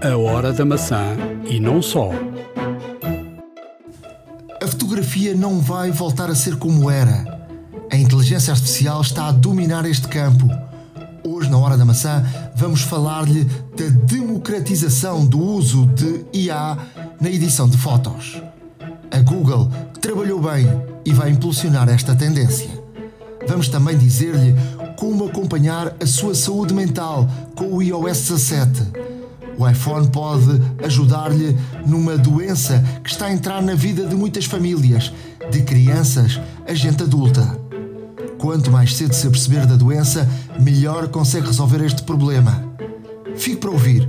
A Hora da Maçã e não só. A fotografia não vai voltar a ser como era. A inteligência artificial está a dominar este campo. Hoje, na Hora da Maçã, vamos falar-lhe da democratização do uso de IA na edição de fotos. A Google trabalhou bem e vai impulsionar esta tendência. Vamos também dizer-lhe como acompanhar a sua saúde mental com o iOS 17. O iPhone pode ajudar-lhe numa doença que está a entrar na vida de muitas famílias, de crianças a gente adulta. Quanto mais cedo se aperceber da doença, melhor consegue resolver este problema. Fique para ouvir.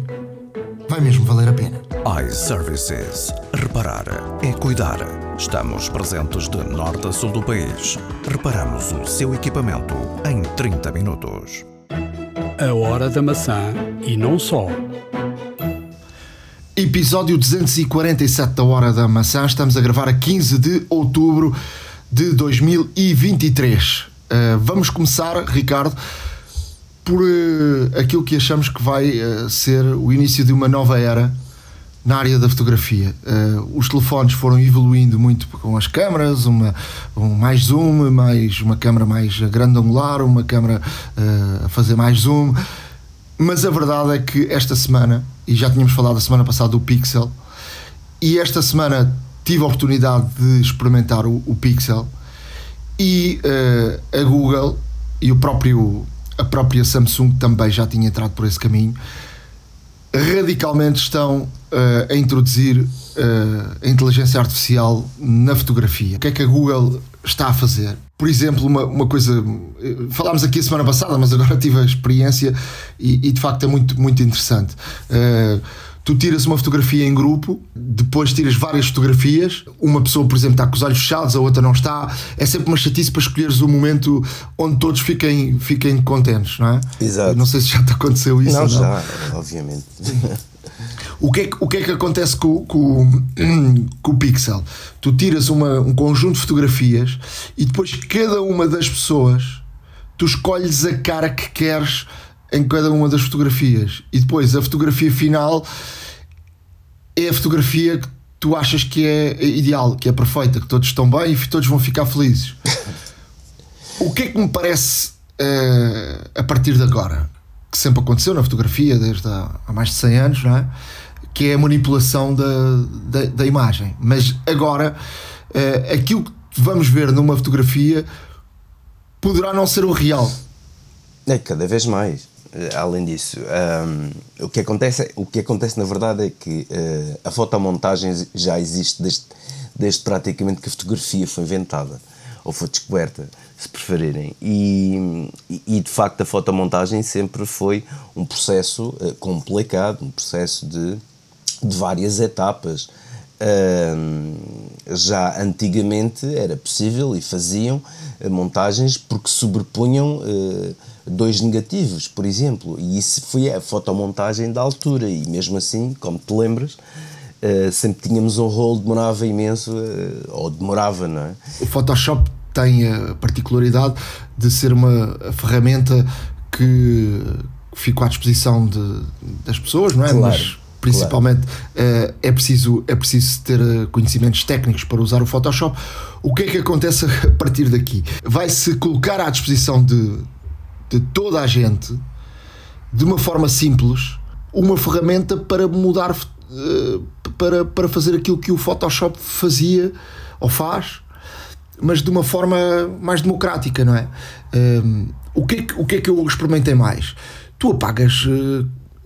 Vai mesmo valer a pena. iServices. Reparar é cuidar. Estamos presentes de norte a sul do país. Reparamos o seu equipamento em 30 minutos. A Hora da Maçã e não só. Episódio 247 da Hora da Maçã. Estamos a gravar a 15 de outubro de 2023. Uh, vamos começar, Ricardo, por uh, aquilo que achamos que vai uh, ser o início de uma nova era na área da fotografia. os telefones foram evoluindo muito com as câmaras, uma, um mais zoom, mais uma câmera mais grande angular, uma câmera a fazer mais zoom. Mas a verdade é que esta semana, e já tínhamos falado a semana passada do Pixel, e esta semana tive a oportunidade de experimentar o, o Pixel e uh, a Google e o próprio, a própria Samsung também já tinha entrado por esse caminho radicalmente estão uh, a introduzir uh, a inteligência artificial na fotografia. O que é que a Google está a fazer? Por exemplo, uma, uma coisa, falámos aqui a semana passada, mas agora tive a experiência e, e de facto é muito, muito interessante. Uh, tu tiras uma fotografia em grupo, depois tiras várias fotografias, uma pessoa, por exemplo, está com os olhos fechados, a outra não está. É sempre uma chatice para escolheres o momento onde todos fiquem, fiquem contentes, não é? Exato. Não sei se já te aconteceu isso. Não, ou não. já, obviamente. O que, é que, o que é que acontece com, com, com o Pixel? Tu tiras uma, um conjunto de fotografias e depois cada uma das pessoas tu escolhes a cara que queres em cada uma das fotografias e depois a fotografia final é a fotografia que tu achas que é ideal, que é perfeita, que todos estão bem e todos vão ficar felizes. o que é que me parece uh, a partir de agora? Que sempre aconteceu na fotografia desde há, há mais de 100 anos, não é? Que é a manipulação da, da, da imagem. Mas agora, uh, aquilo que vamos ver numa fotografia poderá não ser o real. É cada vez mais. Além disso, um, o, que acontece, o que acontece na verdade é que uh, a fotomontagem já existe desde, desde praticamente que a fotografia foi inventada ou foi descoberta, se preferirem. E, e de facto a fotomontagem sempre foi um processo uh, complicado, um processo de, de várias etapas. Um, já antigamente era possível e faziam uh, montagens porque sobrepunham uh, dois negativos, por exemplo, e isso foi a fotomontagem da altura, e mesmo assim, como te lembras, uh, sempre tínhamos um rolo, demorava imenso, uh, ou demorava, não é? O Photoshop tem a particularidade de ser uma ferramenta que ficou à disposição de, das pessoas, não é? Claro. Mas principalmente claro. uh, é, preciso, é preciso ter conhecimentos técnicos para usar o Photoshop. O que é que acontece a partir daqui? Vai-se colocar à disposição de, de toda a gente, de uma forma simples, uma ferramenta para mudar, uh, para, para fazer aquilo que o Photoshop fazia ou faz, mas de uma forma mais democrática, não é? Um, o, que é que, o que é que eu experimentei mais? Tu apagas.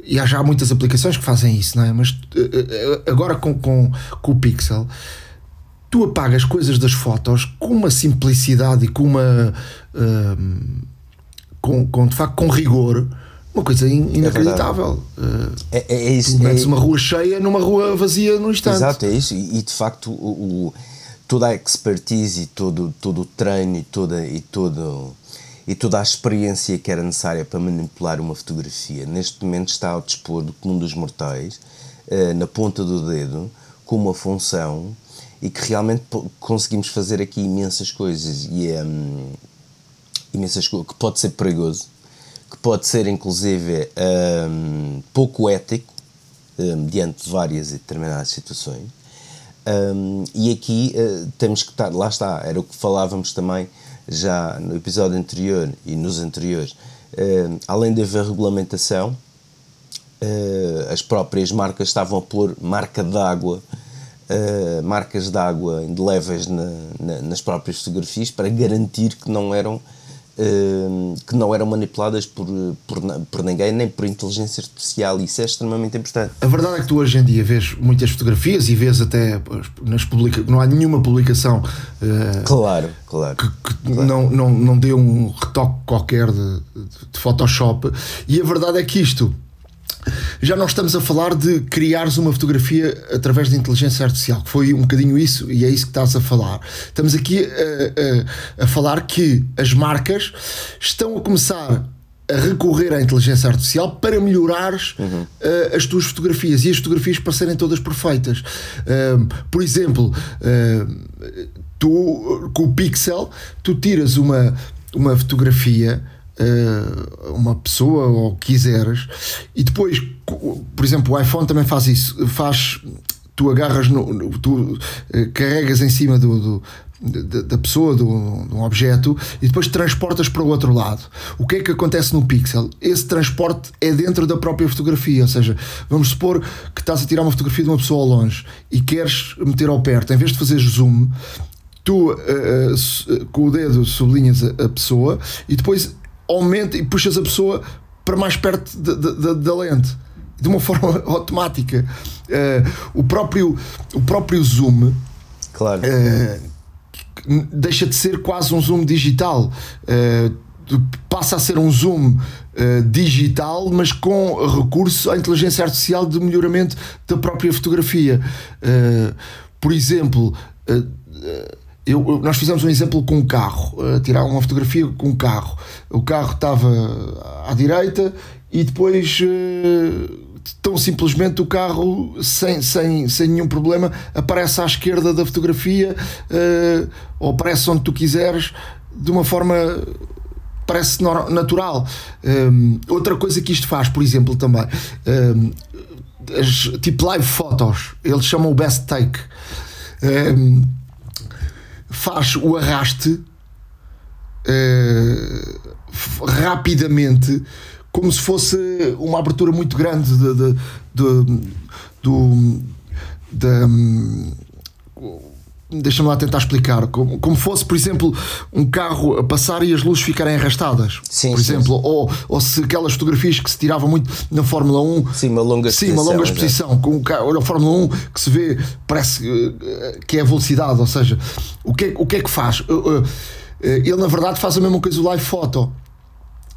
E há já muitas aplicações que fazem isso, não é? Mas uh, agora com, com, com o Pixel, tu apagas coisas das fotos com uma simplicidade e com uma. Uh, com, com, de facto com rigor uma coisa inacreditável. É, é, é isso. Tu metes é, uma rua cheia numa rua vazia no instante. Exato, é isso. E, de facto o, o, toda a expertise e todo, todo o treino e toda, e, todo, e toda a experiência que era necessária para manipular uma fotografia neste momento está ao dispor do comum dos mortais, uh, na ponta do dedo, com uma função e que realmente conseguimos fazer aqui imensas coisas. E um, imensas coisas, que pode ser perigoso, que pode ser inclusive um, pouco ético, uh, mediante várias e determinadas situações. Um, e aqui uh, temos que estar, lá está, era o que falávamos também já no episódio anterior e nos anteriores. Uh, além de haver regulamentação, uh, as próprias marcas estavam a pôr marca d'água, marcas d'água indeléveis na, na, nas próprias fotografias para garantir que não eram que não eram manipuladas por, por, por ninguém, nem por inteligência artificial. Isso é extremamente importante. A verdade é que tu hoje em dia vês muitas fotografias e vês até nas publica não há nenhuma publicação uh, claro, claro, que, que claro. Não, não, não dê um retoque qualquer de, de Photoshop. E a verdade é que isto já não estamos a falar de criares uma fotografia através da inteligência artificial, que foi um bocadinho isso, e é isso que estás a falar. Estamos aqui a, a, a falar que as marcas estão a começar a recorrer à inteligência artificial para melhorares uhum. uh, as tuas fotografias e as fotografias para serem todas perfeitas. Uh, por exemplo, uh, tu com o Pixel, tu tiras uma, uma fotografia uma pessoa ou quiseres e depois, por exemplo, o iPhone também faz isso, faz tu agarras no, tu uh, carregas em cima do, do da pessoa, de um objeto, e depois transportas para o outro lado. O que é que acontece no pixel? Esse transporte é dentro da própria fotografia, ou seja, vamos supor que estás a tirar uma fotografia de uma pessoa ao longe e queres meter ao perto, em vez de fazer zoom, tu uh, uh, com o dedo sublinhas a, a pessoa e depois aumenta e puxas a pessoa para mais perto da, da lente de uma forma automática. Uh, o, próprio, o próprio zoom claro. Uh, deixa de ser quase um zoom digital. Uh, passa a ser um zoom digital, mas com recurso à inteligência artificial de melhoramento da própria fotografia. por exemplo eu, nós fizemos um exemplo com um carro, uh, tirar uma fotografia com um carro. O carro estava à direita e depois uh, tão simplesmente o carro sem, sem, sem nenhum problema aparece à esquerda da fotografia uh, ou aparece onde tu quiseres de uma forma parece natural. Um, outra coisa que isto faz, por exemplo, também um, as, tipo live fotos, eles chamam o best take. Um, faz o arraste uh, rapidamente, como se fosse uma abertura muito grande de, de, de, do. De, deixa-me lá tentar explicar. Como, como fosse por exemplo um carro a passar e as luzes ficarem arrastadas. Sim, por sim, exemplo sim. Ou, ou se aquelas fotografias que se tiravam muito na Fórmula 1 sim, uma longa sim, uma longa exposição com o carro, olha a Fórmula 1 que se vê parece eh, que é a velocidade. Ou seja, o que é, o que, é que faz? Eh, eh, ele na verdade faz a mesma coisa do live photo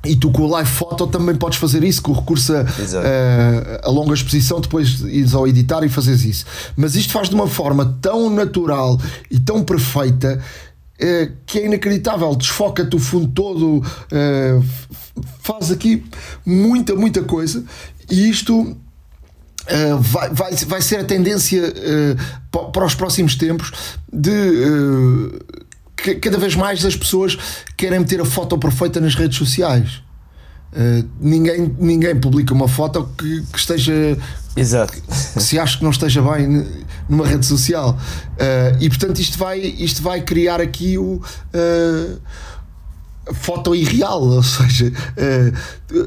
e tu com o live photo também podes fazer isso, com o recurso a, a, a, longa exposição, depois ires ao editar e fazes isso. Mas isto faz de uma forma tão natural e tão perfeita eh, que é inacreditável. Desfoca-te o fundo todo, eh, faz aqui muita, muita coisa. E isto Uh, vai, vai, vai ser a tendência uh, para os próximos tempos de uh, cada vez mais as pessoas querem meter a foto perfeita nas redes sociais. Uh, ninguém, ninguém publica uma foto que, que esteja. Exato. Que se acha que não esteja bem numa rede social. Uh, e portanto, isto vai, isto vai criar aqui o. Uh, foto irreal, ou seja,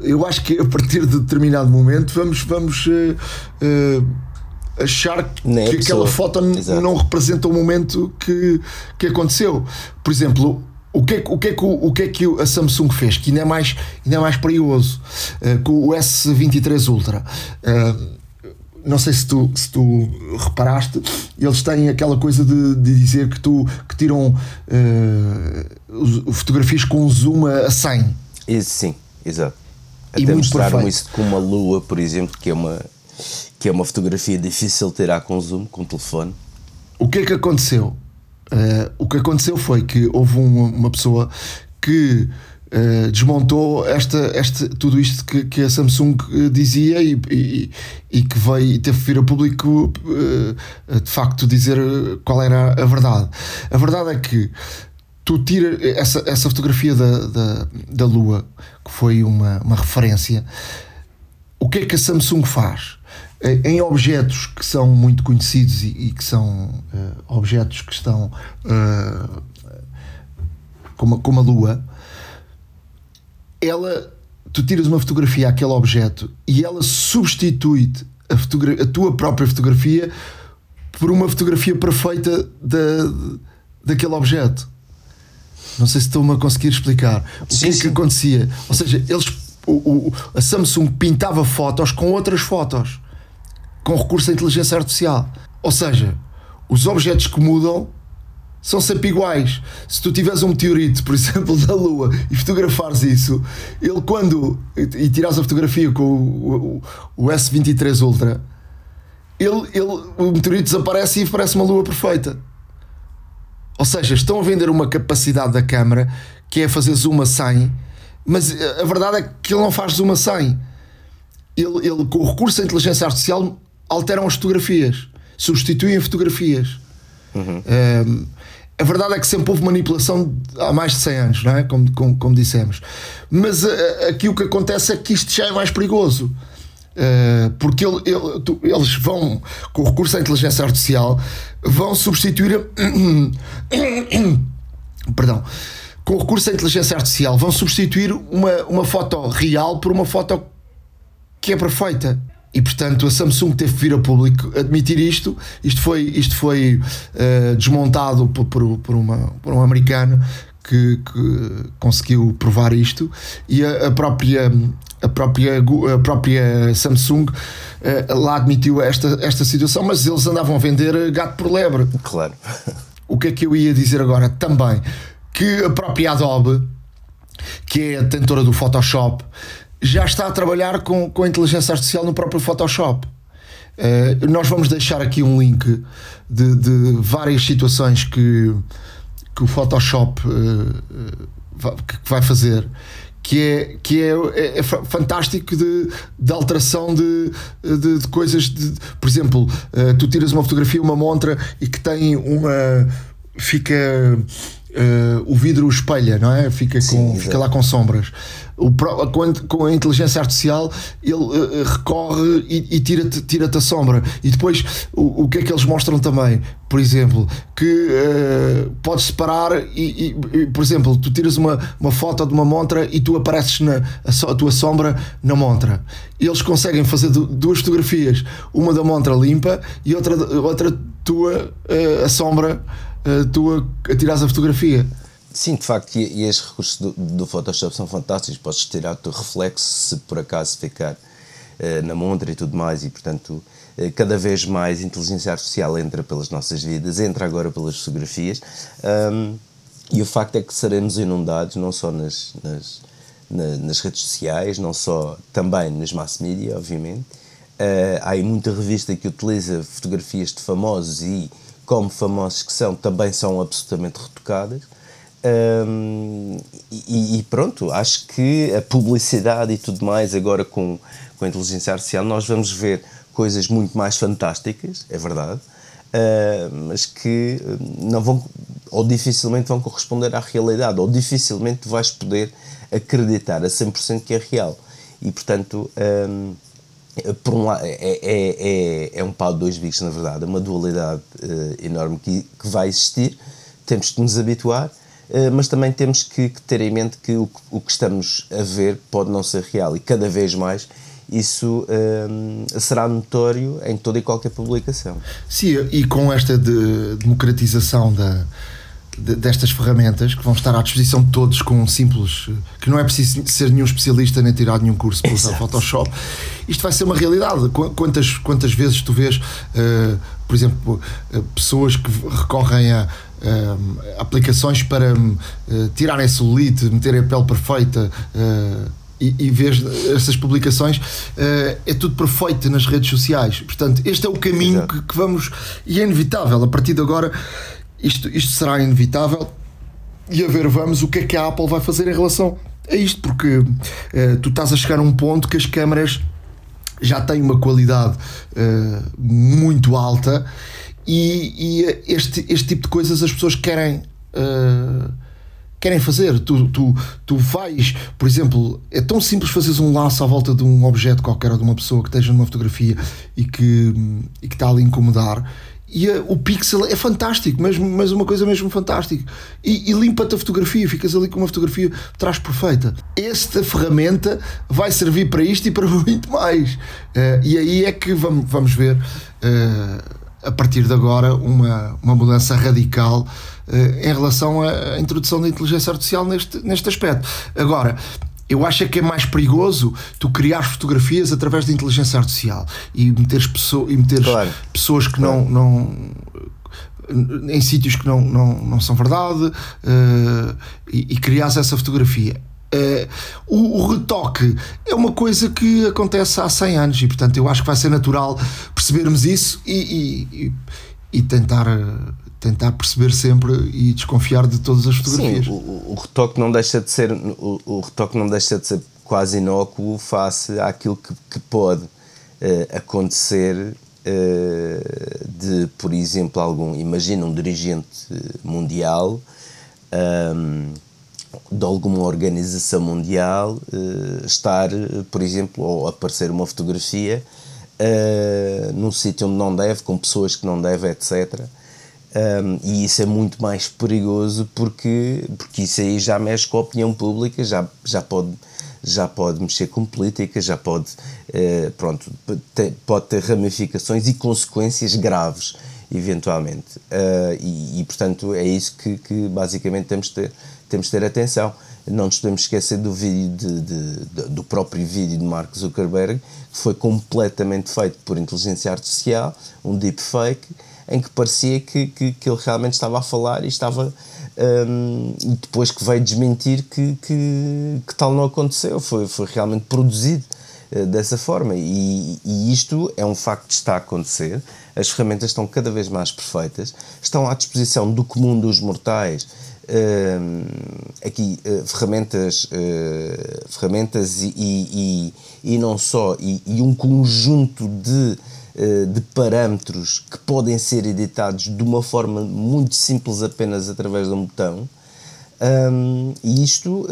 eu acho que a partir de determinado momento vamos, vamos achar que aquela foto Exato. não representa o momento que, que aconteceu. Por exemplo, o que, é, o, que é que, o que é que a Samsung fez? Que ainda é mais, ainda é mais perigoso uh, com o S23 Ultra. Uh, não sei se tu, se tu reparaste, eles têm aquela coisa de, de dizer que tu que tiram uh, fotografias com zoom a 100. Isso, sim, exato. Até e mostraram isso com uma lua, por exemplo, que é uma que é uma fotografia difícil de tirar com zoom, com telefone. O que é que aconteceu? Uh, o que aconteceu foi que houve uma, uma pessoa que uh, desmontou esta, esta, tudo isto que, que a Samsung eh, dizia e, e, e que veio teve que vir a público de facto dizer qual era a verdade. A verdade é que tu tira essa, essa fotografia da, da, da Lua, que foi uma, uma referência. O que é que a Samsung faz? Em objetos que são muito conhecidos e, e que são uh, objetos que estão uh, como, como a Lua, ela tu tiras uma fotografia àquele objeto e ela substitui-te a, a, tua própria fotografia por uma fotografia perfeita da, daquele objeto. Não sei se estou-me a conseguir explicar o sim, que é que acontecia. Ou seja, eles, o, o, a Samsung pintava fotos com outras fotos com recurso à inteligência artificial. Ou seja, os objetos que mudam são sempre iguais. Se tu tiveres um meteorito, por exemplo, da Lua e fotografares isso, ele quando. e tirares a fotografia com o, o, o S23 Ultra, ele, ele, o meteorito desaparece e parece uma Lua perfeita. Ou seja, estão a vender uma capacidade da câmera que é fazer zoom a 100, mas a verdade é que ele não faz zoom a 100. Ele, ele, com o recurso à inteligência artificial, alteram as fotografias, substituem fotografias. Uhum. Um, a verdade é que sempre houve manipulação há mais de 100 anos, não é? Como, como, como dissemos. Mas uh, aqui o que acontece é que isto já é mais perigoso. Uh, porque ele, ele, tu, eles vão, com o recurso à inteligência artificial, vão substituir. perdão. Com o recurso à inteligência artificial, vão substituir uma, uma foto real por uma foto que é perfeita. E portanto a Samsung teve que vir a público admitir isto. Isto foi, isto foi uh, desmontado por, por, por, uma, por um americano que, que conseguiu provar isto e a, a, própria a própria, a própria Samsung uh, lá admitiu esta, esta situação, mas eles andavam a vender gato por lebre. Claro. O que é que eu ia dizer agora? Também que a própria Adobe, que é a detentora do Photoshop, já está a trabalhar com, com a inteligência artificial no próprio Photoshop. Uh, nós vamos deixar aqui um link de, de várias situações que, que o Photoshop uh, que vai fazer que é, que é, é, é fantástico de, de alteração de, de, de coisas de, por exemplo uh, tu tiras uma fotografia uma montra e que tem uma fica uh, o vidro espelha, não é? Fica, com, fica lá com sombras. O, com, a inteligência artificial ele uh, recorre e, e tira-te tira a sombra. E depois o, o que é que eles mostram também? Por exemplo, que uh, podes separar e, e, por exemplo, tu tiras uma, uma foto de uma montra e tu apareces na a, a tua sombra na montra. Eles conseguem fazer duas fotografias, uma da montra limpa e outra, outra tua uh, a sombra uh, tu a, tirares a fotografia. Sim, de facto, e, e estes recursos do, do, Photoshop são fantásticos. Podes tirar o teu reflexo se por acaso ficar uh, na montra e tudo mais, e portanto, uh, cada vez mais a inteligência artificial entra pelas nossas vidas, entra agora pelas fotografias, um, e o facto é que seremos inundados não só nas, nas, na, nas redes sociais, não só também nas mass media, obviamente. Uh, há aí muita revista que utiliza fotografias de famosos e como famosos que são, também são absolutamente retocadas. Um, e, e, pronto, acho que a publicidade e tudo mais, agora com, com a inteligência artificial, nós vamos ver coisas muito mais fantásticas, é verdade, uh, mas que não vão, ou dificilmente vão corresponder à realidade, ou dificilmente vais poder acreditar a 100% que é real. E portanto. Um, por um lado, é, é, é, é um pau de dois bicos, na verdade, é uma dualidade uh, enorme que, que vai existir, temos que nos habituar, mas também temos que, que, ter em mente que o, o que estamos a ver pode não ser real e cada vez mais isso uh, será notório em toda e qualquer publicação. Sim, e com esta de democratização da destas ferramentas que vão estar à disposição de todos com um simples que não é preciso ser nenhum especialista nem tirar nenhum curso para usar Photoshop. Isto vai ser uma realidade. Quantas, quantas vezes tu vês uh, por exemplo uh, pessoas que recorrem a uh, aplicações para tirarem celulite meterem a pele perfeita e, e vês essas publicações, uh, é tudo perfeito nas redes sociais. Portanto, este é o caminho que, que, vamos, e é inevitável. A partir de agora, isto, isto será inevitável e a ver, vamos, o que é que a Apple vai fazer em relação a isto, porque uh, tu estás a chegar a um ponto que as câmaras já têm uma qualidade uh, muito alta e, e, este, este tipo de coisas as pessoas querem. Uh, querem fazer. Tu, tu, tu vais, por exemplo, é tão simples fazeres um laço à volta de um objeto qualquer ou de uma pessoa que esteja numa fotografia e que, e que está ali a incomodar. E a, o pixel é fantástico, mesmo, mas uma coisa mesmo fantástica. E, e limpa-te a fotografia, ficas ali com uma fotografia traz perfeita. Esta ferramenta vai servir para isto e para muito mais. Uh, e aí é que vamos, vamos ver. Uh, a partir de agora, uma, uma mudança radical uh, em relação à introdução da inteligência artificial neste, neste aspecto. Agora, eu acho que é mais perigoso tu criar fotografias através da inteligência artificial e meteres, pessoa, e meteres claro. pessoas que claro. não, não em sítios que não, não, não são verdade uh, e, e criares essa fotografia. Uh, o, o, retoque é uma coisa que acontece há 100 anos e, portanto, eu acho que vai ser natural percebermos isso e, e, e tentar, tentar perceber sempre e desconfiar de todas as fotografias. Sim, o, o retoque não deixa de ser o, o, retoque não deixa de ser quase inócuo face àquilo que, que pode uh, acontecer uh, de, por exemplo, algum, imagina um dirigente mundial. Um, de alguma organização mundial uh, estar, por exemplo, ou aparecer uma fotografia uh, num sítio onde não deve, com pessoas que não deve, etc. Um, e isso é muito mais perigoso porque, porque isso aí já mexe com a opinião pública, já, já, pode, já pode mexer com política, já pode, uh, pronto, ter, pode ter ramificações e consequências graves, eventualmente. Uh, e, e, portanto, é isso que, que basicamente temos de ter temos de ter atenção. Não nos podemos esquecer do vídeo de, de, de, do próprio vídeo de Mark Zuckerberg, que foi completamente feito por inteligência artificial, um deepfake, em que parecia que, que, que ele realmente estava a falar e estava. Um, e depois que veio desmentir que, que, que tal não aconteceu, foi, foi realmente produzido uh, dessa forma. E, e isto é um facto que está a acontecer. As ferramentas estão cada vez mais perfeitas, estão à disposição do comum dos mortais aqui uh, ferramentas, uh, ferramentas e, e, e, não só, e, e um conjunto de, uh, de parâmetros que podem ser editados de uma forma muito simples apenas através de um botão. Um, e isto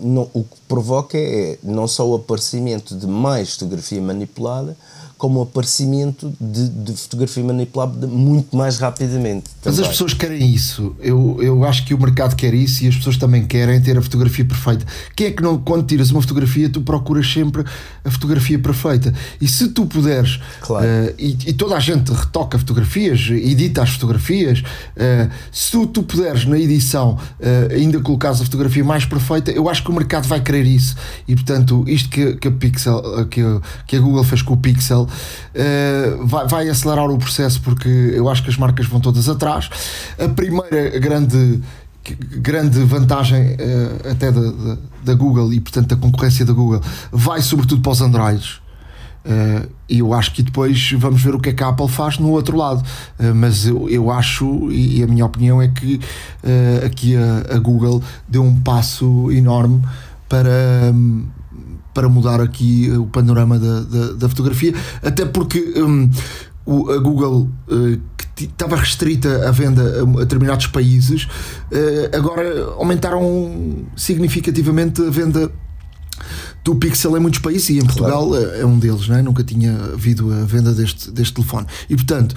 não, o que provoca é não só o aparecimento de mais fotografia manipulada, como o aparecimento de, de fotografia manipulada muito mais rapidamente. Mas as pessoas querem isso. Eu, eu acho que o mercado quer isso e as pessoas também querem ter a fotografia perfeita. Quem é que não, quando tiras uma fotografia, tu procuras sempre a fotografia perfeita? E se tu puderes, claro. uh, e, e, toda a gente retoca fotografias, edita as fotografias, uh, se tu, tu puderes na edição uh, ainda colocares a fotografia mais perfeita, eu acho que o mercado vai querer isso. E portanto, isto que, que a Pixel, que que a Google fez com o Pixel uh, vai, vai, acelerar o processo porque eu acho que as marcas vão todas atrás. A primeira grande grande vantagem uh, até da, da, da, Google e portanto da concorrência da Google vai sobretudo para os Androids uh, e eu acho que depois vamos ver o que é que a Apple faz no outro lado mas eu, eu acho e a minha opinião é que aqui a, a, Google deu um passo enorme para um, para mudar aqui o panorama da, da, da fotografia, até porque um, o, a Google uh, que estava restrita à venda a, a determinados países, uh, agora aumentaram significativamente a venda do Pixel em muitos países e em Portugal claro. é, um deles, não é? nunca tinha havido a venda deste, deste telefone. E portanto,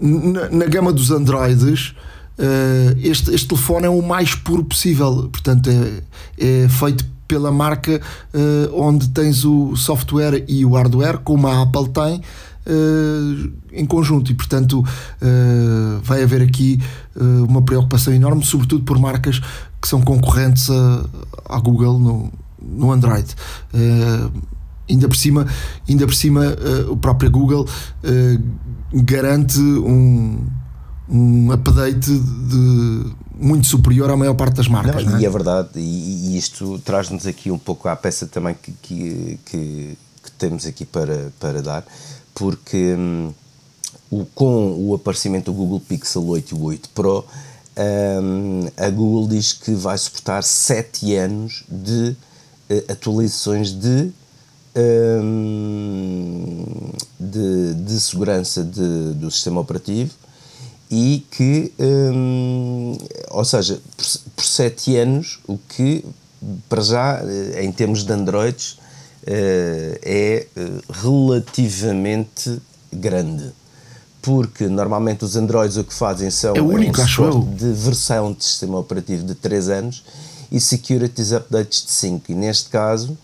na, na gama dos Androids. Uh, este, este telefone é o mais puro possível, portanto, é, é feito pela marca uh, onde tens o software e o hardware, como a Apple tem, uh, em conjunto. E, portanto, uh, vai haver aqui uma preocupação enorme, sobretudo por marcas que são concorrentes à Google no, no Android. ainda por cima, ainda por cima o próprio Google garante um, um update de muito superior à maior parte das marcas. Não, não é? E é verdade, e, isto traz-nos aqui um pouco à peça também que, que, que, que, temos aqui para, para dar, porque hum, o, com o aparecimento do Google Pixel 8 e o 8 Pro, hum, a Google diz que vai suportar 7 anos de uh, atualizações de, hum, de, de segurança de, do sistema operativo e que, hum, ou seja, por, por sete anos, o que para já, eh, em termos de Androids, eh, é eh, relativamente grande. Porque normalmente os Androids o que fazem são é único, um acho eu. de versão de sistema operativo de 3 anos e securities updates de 5. E neste caso,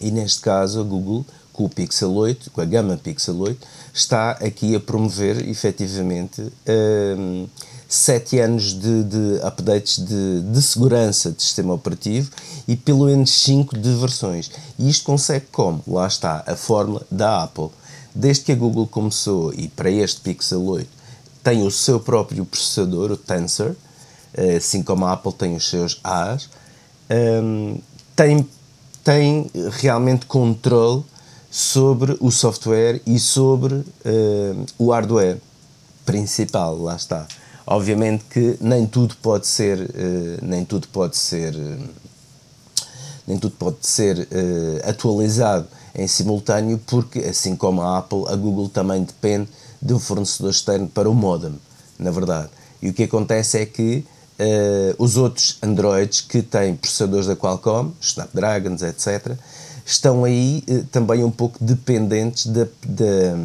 e neste caso a Google, com o Pixel 8, com a gama Pixel 8, está aqui a promover efetivamente um, 7 anos de, de updates de, de, segurança de sistema operativo e pelo menos 5 de versões. E isto consegue como? Lá está a fórmula da Apple. Desde que a Google começou e para este Pixel 8 tem o seu próprio processador, o Tensor, eh, assim como a Apple tem os seus A's, um, tem, tem realmente controle sobre o software e sobre uh, o hardware principal, lá está. Obviamente que nem tudo pode ser, uh, nem tudo pode ser, uh, nem tudo pode ser atualizado em simultâneo, porque assim como a Apple, a Google também depende de um fornecedor externo para o modem, na verdade. E o que acontece é que os outros Androids que têm processadores da Qualcomm, Snapdragons, etc., estão aí eh, também um pouco dependentes da, da,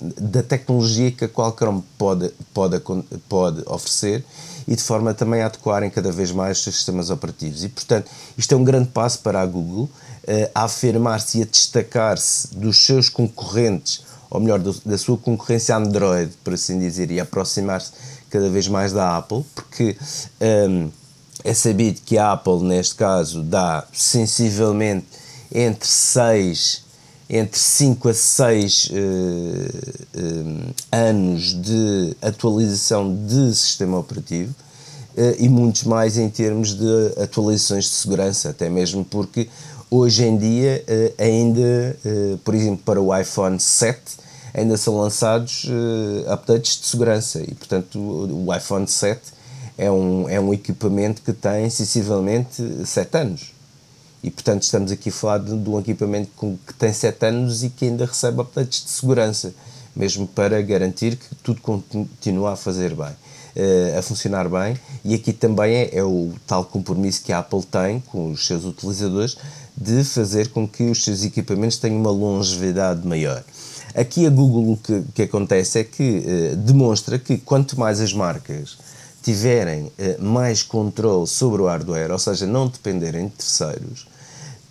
da tecnologia que a Qualcomm pode, pode, pode oferecer e de forma também a adequarem cada vez mais os seus sistemas operativos. E, portanto, isto é um grande passo para a Google eh, a afirmar-se e a destacar-se dos seus concorrentes, ou melhor, do, da sua concorrência Android, por assim dizer, e aproximar-se cada vez mais da Apple, porque um, é sabido que a Apple, neste caso, dá sensivelmente entre 6 entre 5 a 6 uh, uh, anos de atualização de sistema operativo uh, e muitos mais em termos de atualizações de segurança, até mesmo porque hoje em dia ainda, por exemplo, para o iPhone 7 ainda são lançados updates de segurança. E portanto o, o iPhone 7 é um, é um equipamento que tem sensivelmente 7 anos e portanto estamos aqui a falar de, de um equipamento com, que tem 7 anos e que ainda recebe updates de segurança, mesmo para garantir que tudo continua a fazer bem, uh, a funcionar bem. E aqui também é, é, o tal compromisso que a Apple tem com os seus utilizadores de fazer com que os seus equipamentos tenham uma longevidade maior. Aqui a Google o que, que acontece é que uh, demonstra que quanto mais as marcas tiverem uh, mais controle sobre o hardware, ou seja, não dependerem de terceiros,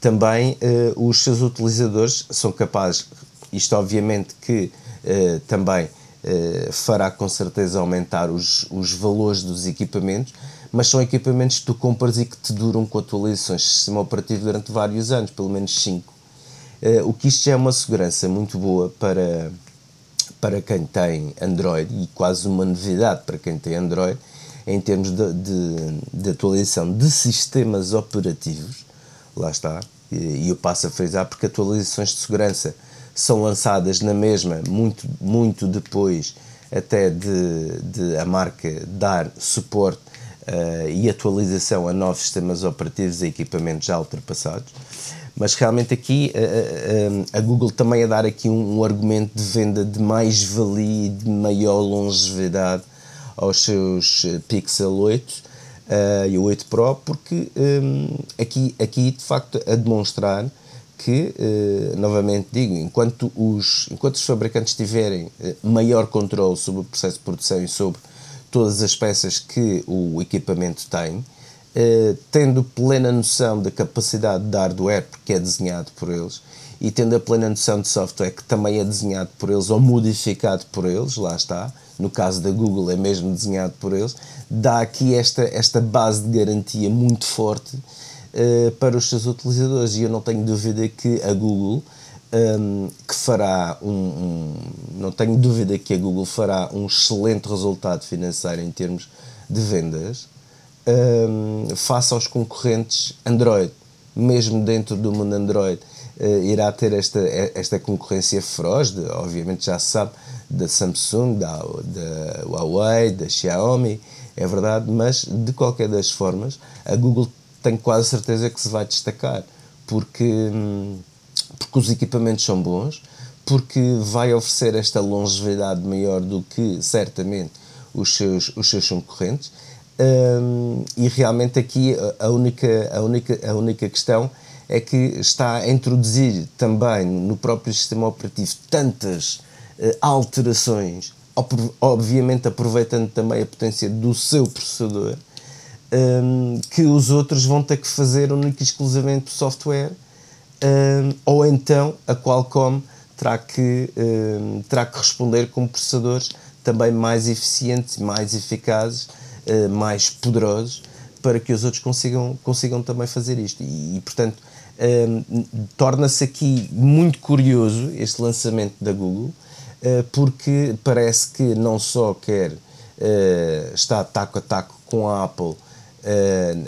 também uh, os seus utilizadores são capazes, isto obviamente que uh, também uh, fará com certeza aumentar os, os valores dos equipamentos, mas são equipamentos que tu compras e que te duram com atualizações. De sistema operativo durante vários anos, pelo menos 5. o que isto já é uma segurança muito boa para, para quem tem Android e quase uma novidade para quem tem Android em termos de, de, de atualização de sistemas operativos, lá está, e eu passo a frisar porque atualizações de segurança são lançadas na mesma, muito, muito depois até de, de a marca dar suporte uh, e atualização a novos sistemas operativos e equipamentos já ultrapassados. Mas realmente aqui a, a, a Google também a dar aqui um, um argumento de venda de mais valia e de maior longevidade aos seus eh, Pixel 8 uh, e o 8 Pro, porque um, aqui, aqui de facto a demonstrar que, uh, novamente digo, enquanto os, enquanto os fabricantes tiverem uh, maior controle sobre o processo de produção e sobre todas as peças que o equipamento tem, uh, tendo plena noção da capacidade de hardware, porque é desenhado por eles, e tendo a plena noção de software que também é desenhado por eles ou modificado por eles, lá está, no caso da Google é mesmo desenhado por eles, dá aqui esta, esta base de garantia muito forte uh, para os seus utilizadores. E eu não tenho dúvida que a Google, um, ehm, que fará um, um, Não tenho dúvida que a Google fará um excelente resultado financeiro em termos de vendas um, ehm, face aos concorrentes Android, mesmo dentro do mundo Android. Uh, irá ter esta, esta concorrência feroz, de, obviamente já se sabe, da Samsung, da, da Huawei, da Xiaomi, é verdade, mas de qualquer das formas, a Google tem quase certeza que se vai destacar, porque, hum, porque os equipamentos são bons, porque vai oferecer esta longevidade maior do que certamente os seus, os seus concorrentes. Um, e realmente aqui a única, a, única, a única questão é que está a introduzir também no próprio sistema operativo tantas uh, alterações, obviamente aproveitando também a potência do seu processador, um, que os outros vão ter que fazer único e exclusivamente software, um, ou então a Qualcomm terá que, um, terá que responder com processadores também mais eficientes, mais eficazes, uh, mais poderosos, para que os outros consigam, consigam também fazer isto. E, e portanto, torna-se aqui muito curioso este lançamento da Google, porque parece que não só quer uh, estar taco a taco com a Apple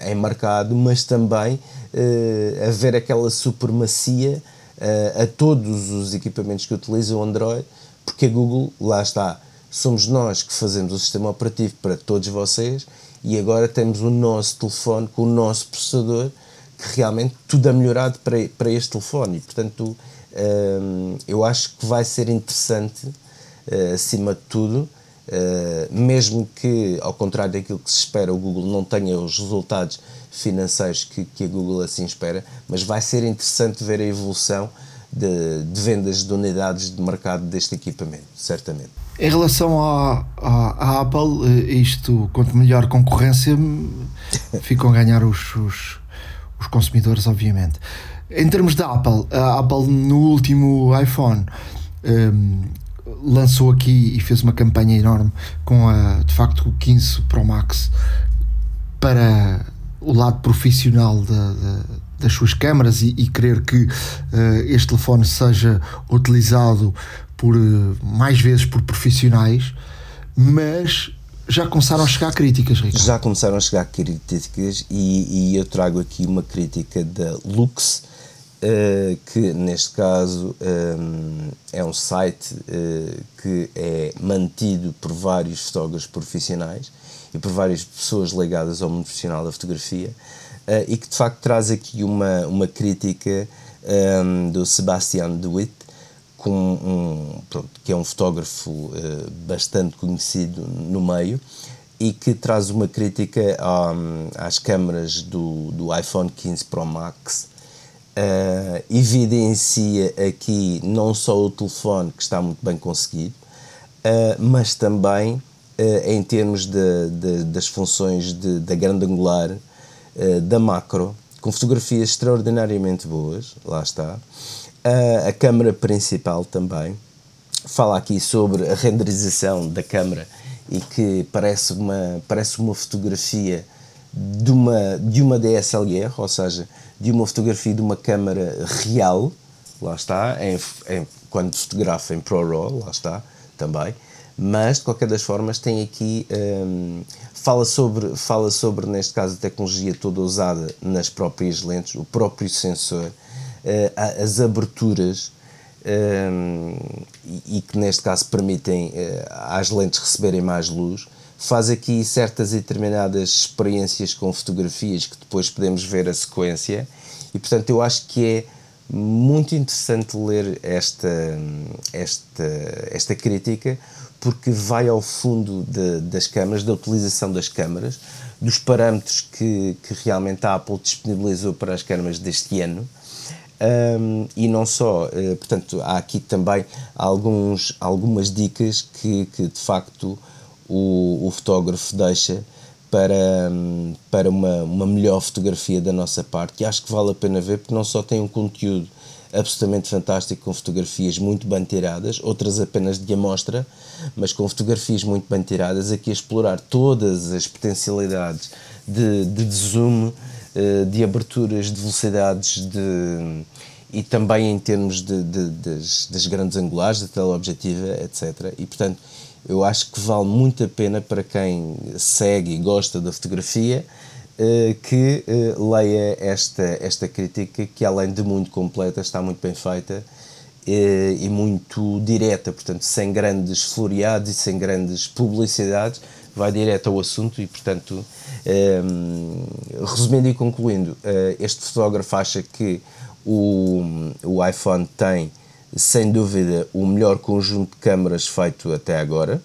em mercado, mas também haver aquela supremacia a todos os equipamentos que utilizam Android, porque a Google, lá está, somos nós que fazemos o sistema operativo para todos vocês e agora temos o nosso telefone com o nosso processador que realmente tudo é melhorado para, para este telefone. E portanto um, eu acho que vai ser interessante uh, acima de tudo Uh, mesmo que, ao contrário daquilo que se espera, o Google não tenha os resultados financeiros que, que a Google assim espera, mas vai ser interessante ver a evolução de, de vendas de unidades de mercado deste equipamento, certamente. Em relação à, Apple, eh, isto, quanto melhor concorrência, ficam a ganhar os, os, os, consumidores, obviamente. Em termos da Apple, a Apple no último iPhone um, lançou aqui e fez uma campanha enorme com a, de facto o 15 Pro Max para o lado profissional da, da, das suas câmaras e, e querer que uh, este telefone seja utilizado por uh, mais vezes por profissionais, mas já começaram a chegar críticas, Ricardo. Já começaram a chegar críticas e, e eu trago aqui uma crítica da Lux Uh, que neste caso um, é um site uh, que é mantido por vários fotógrafos profissionais e por várias pessoas ligadas ao mundo profissional da fotografia uh, e que de facto traz aqui uma, uma crítica um, do Sebastian DeWitt com um, pronto, que é um fotógrafo bastante conhecido no meio e que traz uma crítica um, às câmaras do, do iPhone 15 Pro Max uh, evidencia aqui não só o telefone, que está muito bem conseguido, uh, mas também uh, em termos de, de, das funções de, da grande angular, da macro, com fotografias extraordinariamente boas, lá está. a câmara principal também. Fala aqui sobre a renderização da câmara e que parece uma, parece uma fotografia de uma, de uma DSLR, ou seja, de uma fotografia de uma câmara real, lá está, em, em, quando fotografa em ProRAW, lá está, também, mas de qualquer das formas tem aqui, um, fala, sobre, fala sobre, neste caso, a tecnologia toda usada nas próprias lentes, o próprio sensor, uh, as aberturas, um, e, que neste caso permitem uh, às lentes receberem mais luz, faz aqui certas e determinadas experiências com fotografias que depois podemos ver a sequência e portanto eu acho que é muito interessante ler esta, esta, esta crítica porque vai ao fundo de, das câmaras, da utilização das câmaras, dos parâmetros que, que realmente a Apple disponibilizou para as câmaras deste ano. Um, e não só, uh, portanto, há aqui também alguns, algumas dicas que, que de facto o, o fotógrafo deixa para, para uma, uma melhor fotografia da nossa parte. E acho que vale a pena ver, porque não só tem um conteúdo absolutamente fantástico, com fotografias muito bem tiradas, outras apenas de amostra, mas com fotografias muito bem tiradas, aqui a explorar todas as potencialidades de, de zoom, eh, de aberturas, de velocidades, de, e também em termos de, de das, das grandes angulares, da teleobjetiva, etc. E portanto eu acho que vale muito a pena para quem segue e gosta da fotografia eh, que eh, leia esta, esta crítica que além de muito completa está muito bem feita eh, e muito direta, portanto sem grandes floreados e sem grandes publicidades, vai direto ao assunto e portanto resumindo e concluindo, este fotógrafo acha que o, o iPhone tem sem dúvida, o melhor conjunto de câmaras feito até agora.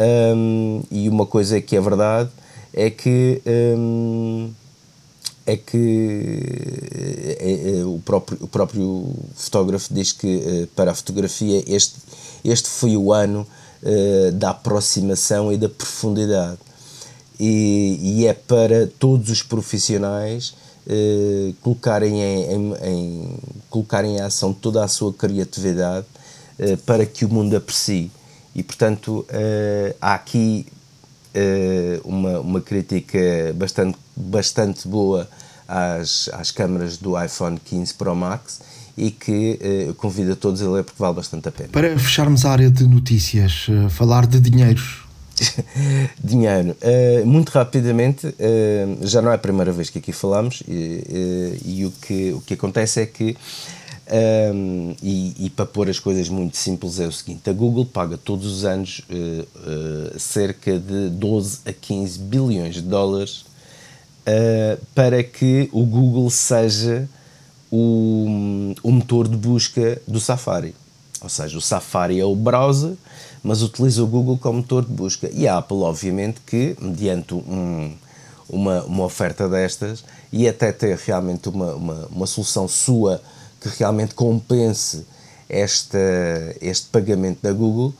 Um, e uma coisa que é verdade é que um, é que é, é, o, próprio, o próprio fotógrafo diz que para a fotografia este, este foi o ano uh, da aproximação e da profundidade e, e é para todos os profissionais uh, colocarem em, em, em, colocarem em ação toda a sua criatividade para que o mundo aprecie e portanto há aqui uh, uma, uma crítica bastante, bastante boa às, às câmaras do iPhone 15 Pro Max e que uh, convido a todos a ler porque vale bastante a pena. Para fecharmos a área de notícias, uh, falar de dinheiros. Dinheiro. Uh, muito rapidamente, uh, já não é a primeira vez que aqui falamos, e, e o, que, o que acontece é que um, e, e, para pôr as coisas muito simples é o seguinte: a Google paga todos os anos uh, cerca de 12 a 15 bilhões de dólares para que o Google seja o, o motor de busca do Safari. Ou seja, o Safari é o browser, mas utiliza o Google como motor de busca. E a Apple, obviamente, que mediante um, uma, uma oferta destas e até ter realmente uma, uma, uma solução sua que realmente compense esta, este pagamento da Google,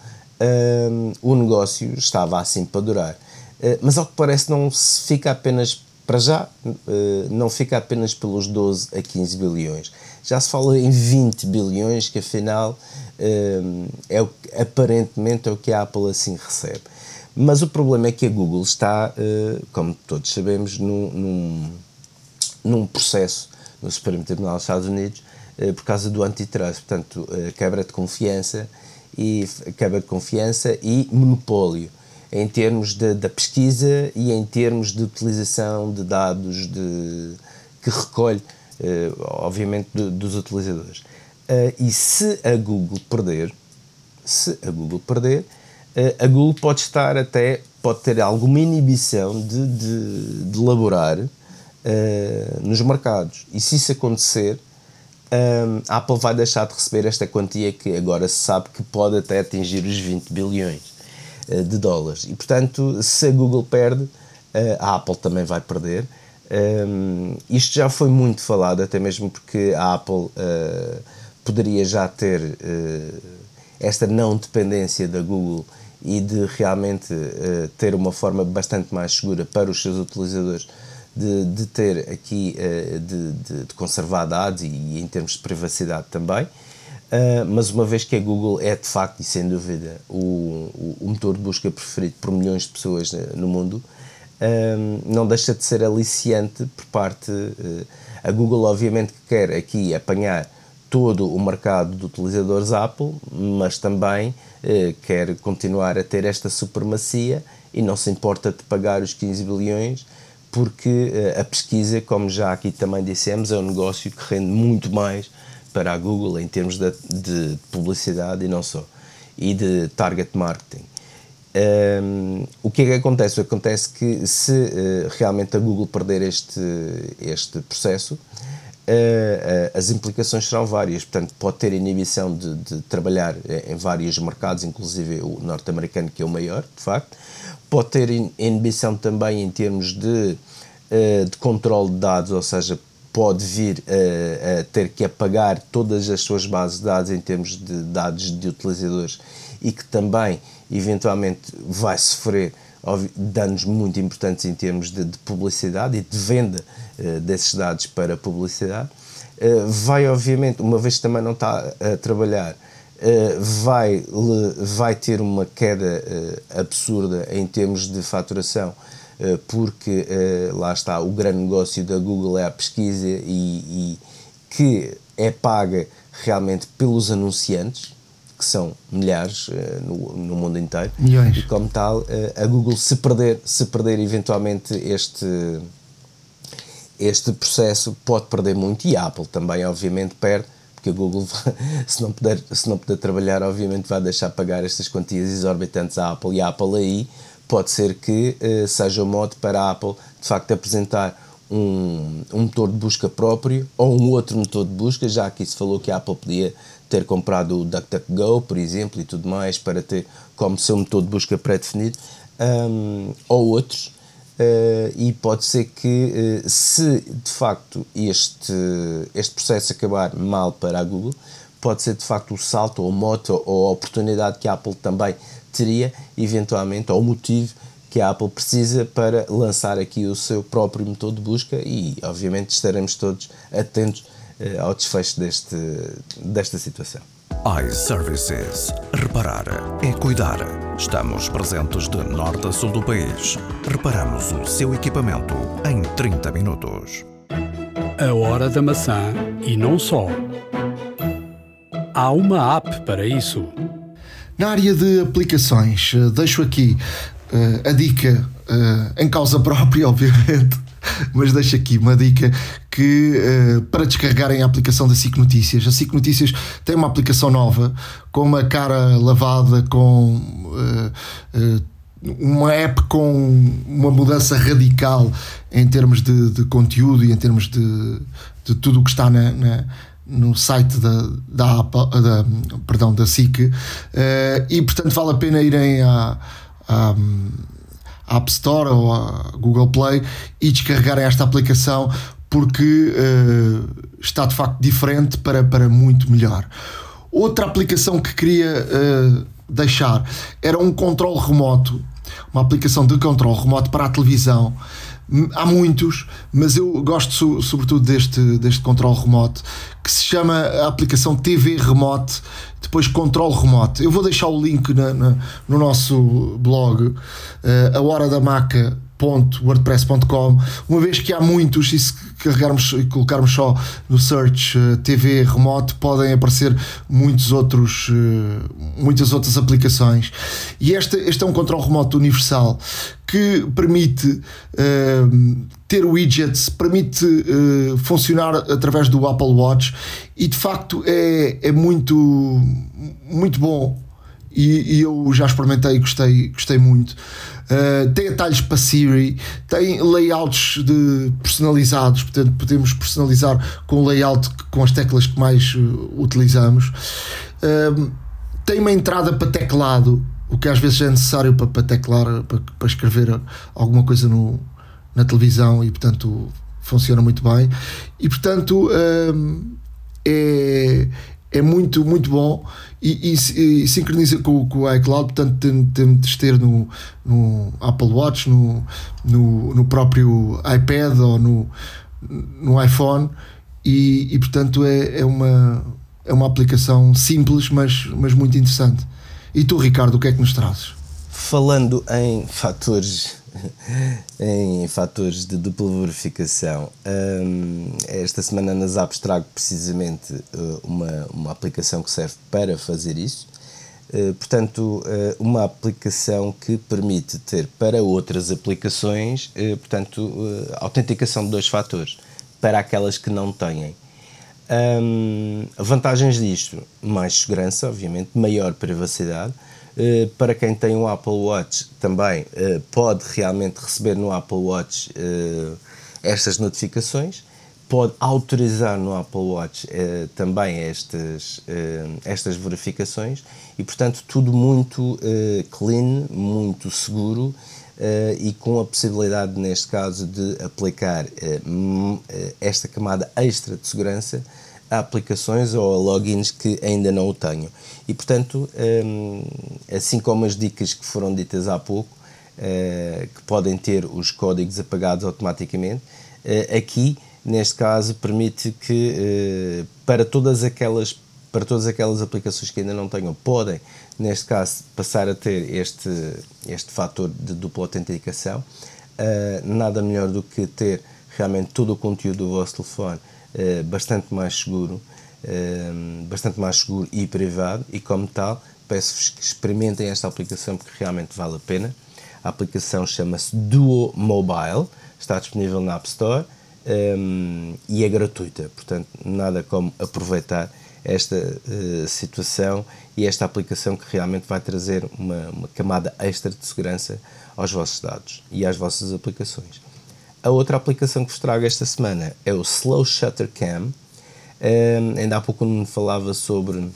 um, o negócio estava assim para durar. Uh, mas ao que parece não se fica apenas para já, uh, não fica apenas pelos 12 a 15 bilhões. Já se fala em 20 bilhões, que afinal é o, aparentemente é o que a Apple assim recebe. Mas o problema é que a Google está, uh, como todos sabemos, num, num, num processo no Supremo Tribunal dos Estados Unidos eh, por causa do antitrust, portanto, eh, quebra de confiança e quebra de confiança e monopólio em termos de, da pesquisa e em termos de utilização de dados de, que recolhe, eh, obviamente, dos utilizadores. E se a Google perder, se a Google perder, a Google pode estar até, pode ter alguma inibição de, de, de laborar nos mercados. E se isso acontecer, a Apple vai deixar de receber esta quantia que agora se sabe que pode até atingir os 20 bilhões uh, de dólares. E portanto, se a Google perde, uh, a Apple também vai perder. Um, isto já foi muito falado, até mesmo porque a Apple uh, poderia já ter esta não dependência da Google e de realmente ter uma forma bastante mais segura para os seus utilizadores de, de ter aqui, uh, de, de, de, conservar dados e, e, em termos de privacidade também. Uh, mas uma vez que a Google é de facto e sem dúvida o, o, motor de busca preferido por milhões de pessoas no mundo, uh, não deixa de ser aliciante por parte. a Google, obviamente, que quer aqui apanhar todo o mercado de utilizadores Apple, mas também quer continuar a ter esta supremacia e não se importa de pagar os 15 bilhões porque eh, a pesquisa, como já aqui também dissemos, é um negócio que rende muito mais para a Google em termos de, de publicidade e não só, e de target marketing. Um, ehm, o que é que acontece? Acontece que se uh, realmente a Google perder este, este processo, as implicações serão várias. Portanto, pode ter inibição de, de trabalhar em vários mercados, inclusive o norte-americano, que é o maior, de facto pode ter inibição também em termos de, de controle de dados, ou seja, pode vir uh, a ter que apagar todas as suas bases de dados em termos de dados de utilizadores e que também eventualmente vai sofrer danos muito importantes em termos de, de publicidade e de venda desses dados para publicidade. Uh, vai, obviamente, uma vez que também não está a trabalhar eh, vai, vai ter uma queda uh, absurda em termos de faturação, uh, porque lá está, o grande negócio da Google é a pesquisa e, e que é paga realmente pelos anunciantes, que são milhares no, no mundo inteiro. Milhões. E como tal, a Google, se perder, se perder eventualmente este este processo pode perder muito e a Apple também obviamente perde porque a Google, se não, puder, se não puder trabalhar, obviamente vai deixar pagar estas quantias exorbitantes à Apple. E a Apple aí pode ser que uh, seja o modo para a Apple, de facto, apresentar um, um motor de busca próprio ou um outro motor de busca, já que se falou que a Apple podia ter comprado o DuckDuckGo, por exemplo, e tudo mais, para ter como seu motor de busca pré-definido, um, ou outros. Uh, e pode ser que, uh, se de facto este, este processo acabar mal para a Google, pode ser de facto o salto, ou moto, ou a oportunidade que a Apple também teria, eventualmente, ou o motivo que a Apple precisa para lançar aqui o seu próprio motor de busca e, obviamente, estaremos todos atentos uh, ao desfecho deste, desta situação iServices. Reparar é cuidar. Estamos presentes de norte a sul do país. Reparamos o seu equipamento em 30 minutos. A hora da maçã e não só. Há uma app para isso. Na área de aplicações, deixo aqui uh, a dica uh, em causa própria, obviamente, mas deixo aqui uma dica que uh, para descarregarem a aplicação da SIC Notícias. A SIC Notícias tem uma aplicação nova com uma cara lavada, com uh, uh, uma app com uma mudança radical em termos de, de conteúdo e em termos de, de tudo o que está na, na no site da, da, da, perdão, da SIC e portanto vale a pena irem à, à App Store ou a Google Play e descarregarem esta aplicação porque uh, está de facto diferente para, para muito melhor. Outra aplicação que queria uh, deixar era um controle remoto, uma aplicação de controle remoto para a televisão. Há muitos, mas eu gosto sobretudo deste, deste controle remoto que se chama a aplicação TV Remote, depois controle remoto. Eu vou deixar o link na, na, no nosso blog, uh, a hora da maca wordpress.com uma vez que há muitos e se carregarmos e colocarmos só no search uh, TV remoto podem aparecer muitos outros uh, muitas outras aplicações e este, este é um controle remoto universal que permite uh, ter widgets, permite funcionar através do Apple Watch e de facto é, é muito muito bom e, e eu já experimentei e gostei, gostei muito Uh, tem atalhos para Siri, tem layouts de personalizados, portanto podemos personalizar com o layout com as teclas que mais uh, utilizamos. Uh, tem uma entrada para teclado, o que às vezes é necessário para, para teclar, para, para escrever alguma coisa no, na televisão e portanto funciona muito bem. E portanto é, é muito, muito bom e, e, e sincroniza com, com, o iCloud, portanto temos de ter no, no Apple Watch, no, no, no, próprio iPad ou no, no iPhone e, e portanto é, é, uma, é uma aplicação simples, mas, mas muito interessante. E tu, Ricardo, o que é que nos trazes? Falando em fatores em fatores de dupla verificação. Um, esta semana nas apps trago precisamente uh, uma, uma aplicação que serve para fazer isso. Uh, portanto, uh, uma aplicação que permite ter para outras aplicações, portanto, autenticação de dois fatores para aquelas que não têm. Um, vantagens disto: mais segurança, obviamente, maior privacidade eh, para quem tem um Apple Watch também eh, pode realmente receber no Apple Watch eh, estas notificações, pode autorizar no Apple Watch também estas, estas verificações e, portanto, tudo muito clean, muito seguro. Uh, e com a possibilidade, neste caso, de aplicar uh, esta camada extra de segurança a aplicações ou a logins que ainda não o tenham. E, portanto, hum, assim como as dicas que foram ditas há pouco, eh, que podem ter os códigos apagados automaticamente, eh, aqui, neste caso, permite que eh, para todas aquelas para todas aquelas aplicações que ainda não tenham, podem, neste caso, passar a ter este, este fator de dupla autenticação. nada melhor do que ter realmente todo o conteúdo do vosso telefone eh, bastante mais seguro, eh, bastante mais seguro e privado e como tal peço-vos que experimentem esta aplicação porque realmente vale a pena. A aplicação chama-se Duo Mobile, está disponível na App Store eh, e é gratuita, portanto nada como aproveitar esta situação e esta aplicação que realmente vai trazer uma, uma camada extra de segurança aos vossos dados e às vossas aplicações. A outra aplicação que vos trago esta semana é o Slow Shutter Cam. Um, ainda há pouco me falava sobre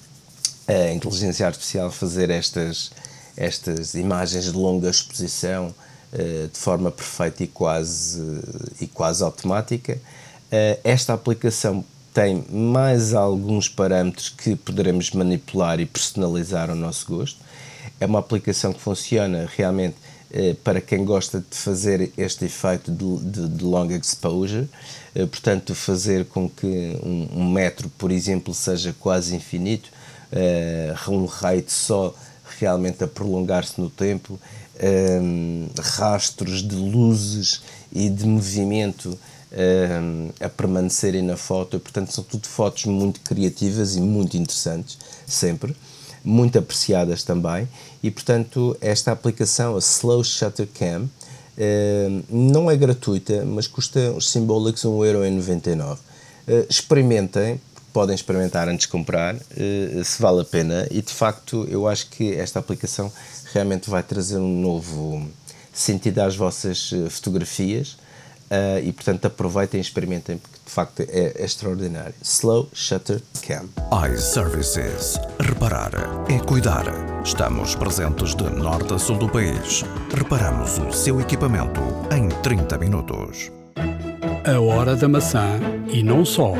a inteligência artificial fazer estas, estas imagens de longa exposição uh, de forma perfeita e quase, uh, e quase automática. Uh, esta aplicação tem mais alguns parâmetros que poderemos manipular e personalizar ao nosso gosto. É uma aplicação que funciona realmente para quem gosta de fazer este efeito de, de, de long exposure, portanto, fazer com que um, um metro, por exemplo, seja quase infinito, uh, um rate só realmente a prolongar-se no tempo, um, rastros de luzes e de movimento um, a permanecerem na foto, portanto são tudo fotos muito criativas e muito interessantes, sempre, muito apreciadas também, e portanto esta aplicação, a Slow Shutter Cam, um, não é gratuita, mas custa os simbólicos 1,99€. Uh, experimentem, podem experimentar antes de comprar, uh, se vale a pena. E de facto, eu acho que esta aplicação realmente vai trazer um novo sentido às vossas eh, fotografias. E portanto aproveitem e experimentem porque de facto é, é extraordinário. Slow Shutter Cam. iServices. Reparar é cuidar. Estamos presentes de norte a sul do país. Reparamos o seu equipamento em 30 minutos. A hora da maçã e não só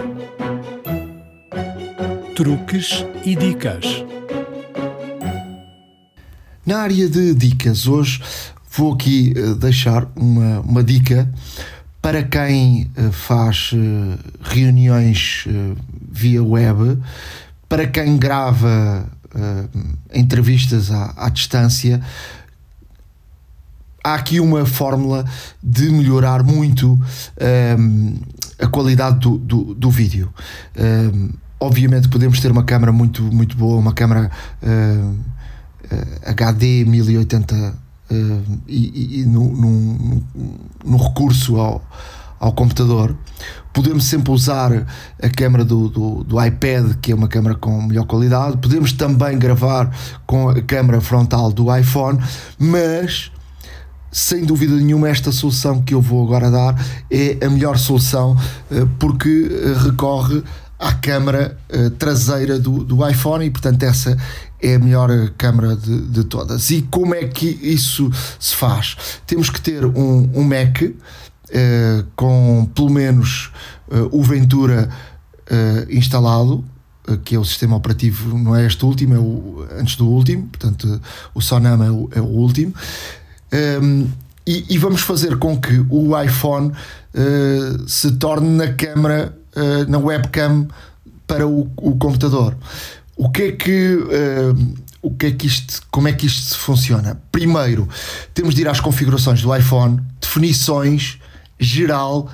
truques e dicas. Na área de dicas, hoje vou aqui eh, deixar uma, uma dica para quem eh, faz eh, reuniões via web, para quem grava entrevistas à, à distância. Há aqui uma fórmula de melhorar muito um, a qualidade do, do, do vídeo. Um, obviamente podemos ter uma câmera muito, muito boa, uma câmera HD 1080 uh, e, e no, recurso ao, ao computador. Podemos sempre usar a câmera do, do, do, iPad, que é uma câmera com melhor qualidade. Podemos também gravar com a câmera frontal do iPhone, mas sem dúvida nenhuma, esta solução que eu vou agora dar é a melhor solução eh, porque eh, recorre à câmara uh, traseira do, do iPhone e portanto essa é a melhor câmara de, de, todas. E como é que isso se faz? Temos que ter um, um Mac uh, com pelo menos uh, o Ventura instalado, que é o sistema operativo, não é este último, é o antes do último, portanto o Sonama é o, é o último. Um, ehm, e, e, vamos fazer com que o iPhone se torne na câmara na webcam para o, o, computador. O que é que. Uh, o que é que isto, como é que isto funciona? Primeiro, temos de ir às configurações do iPhone, definições, geral,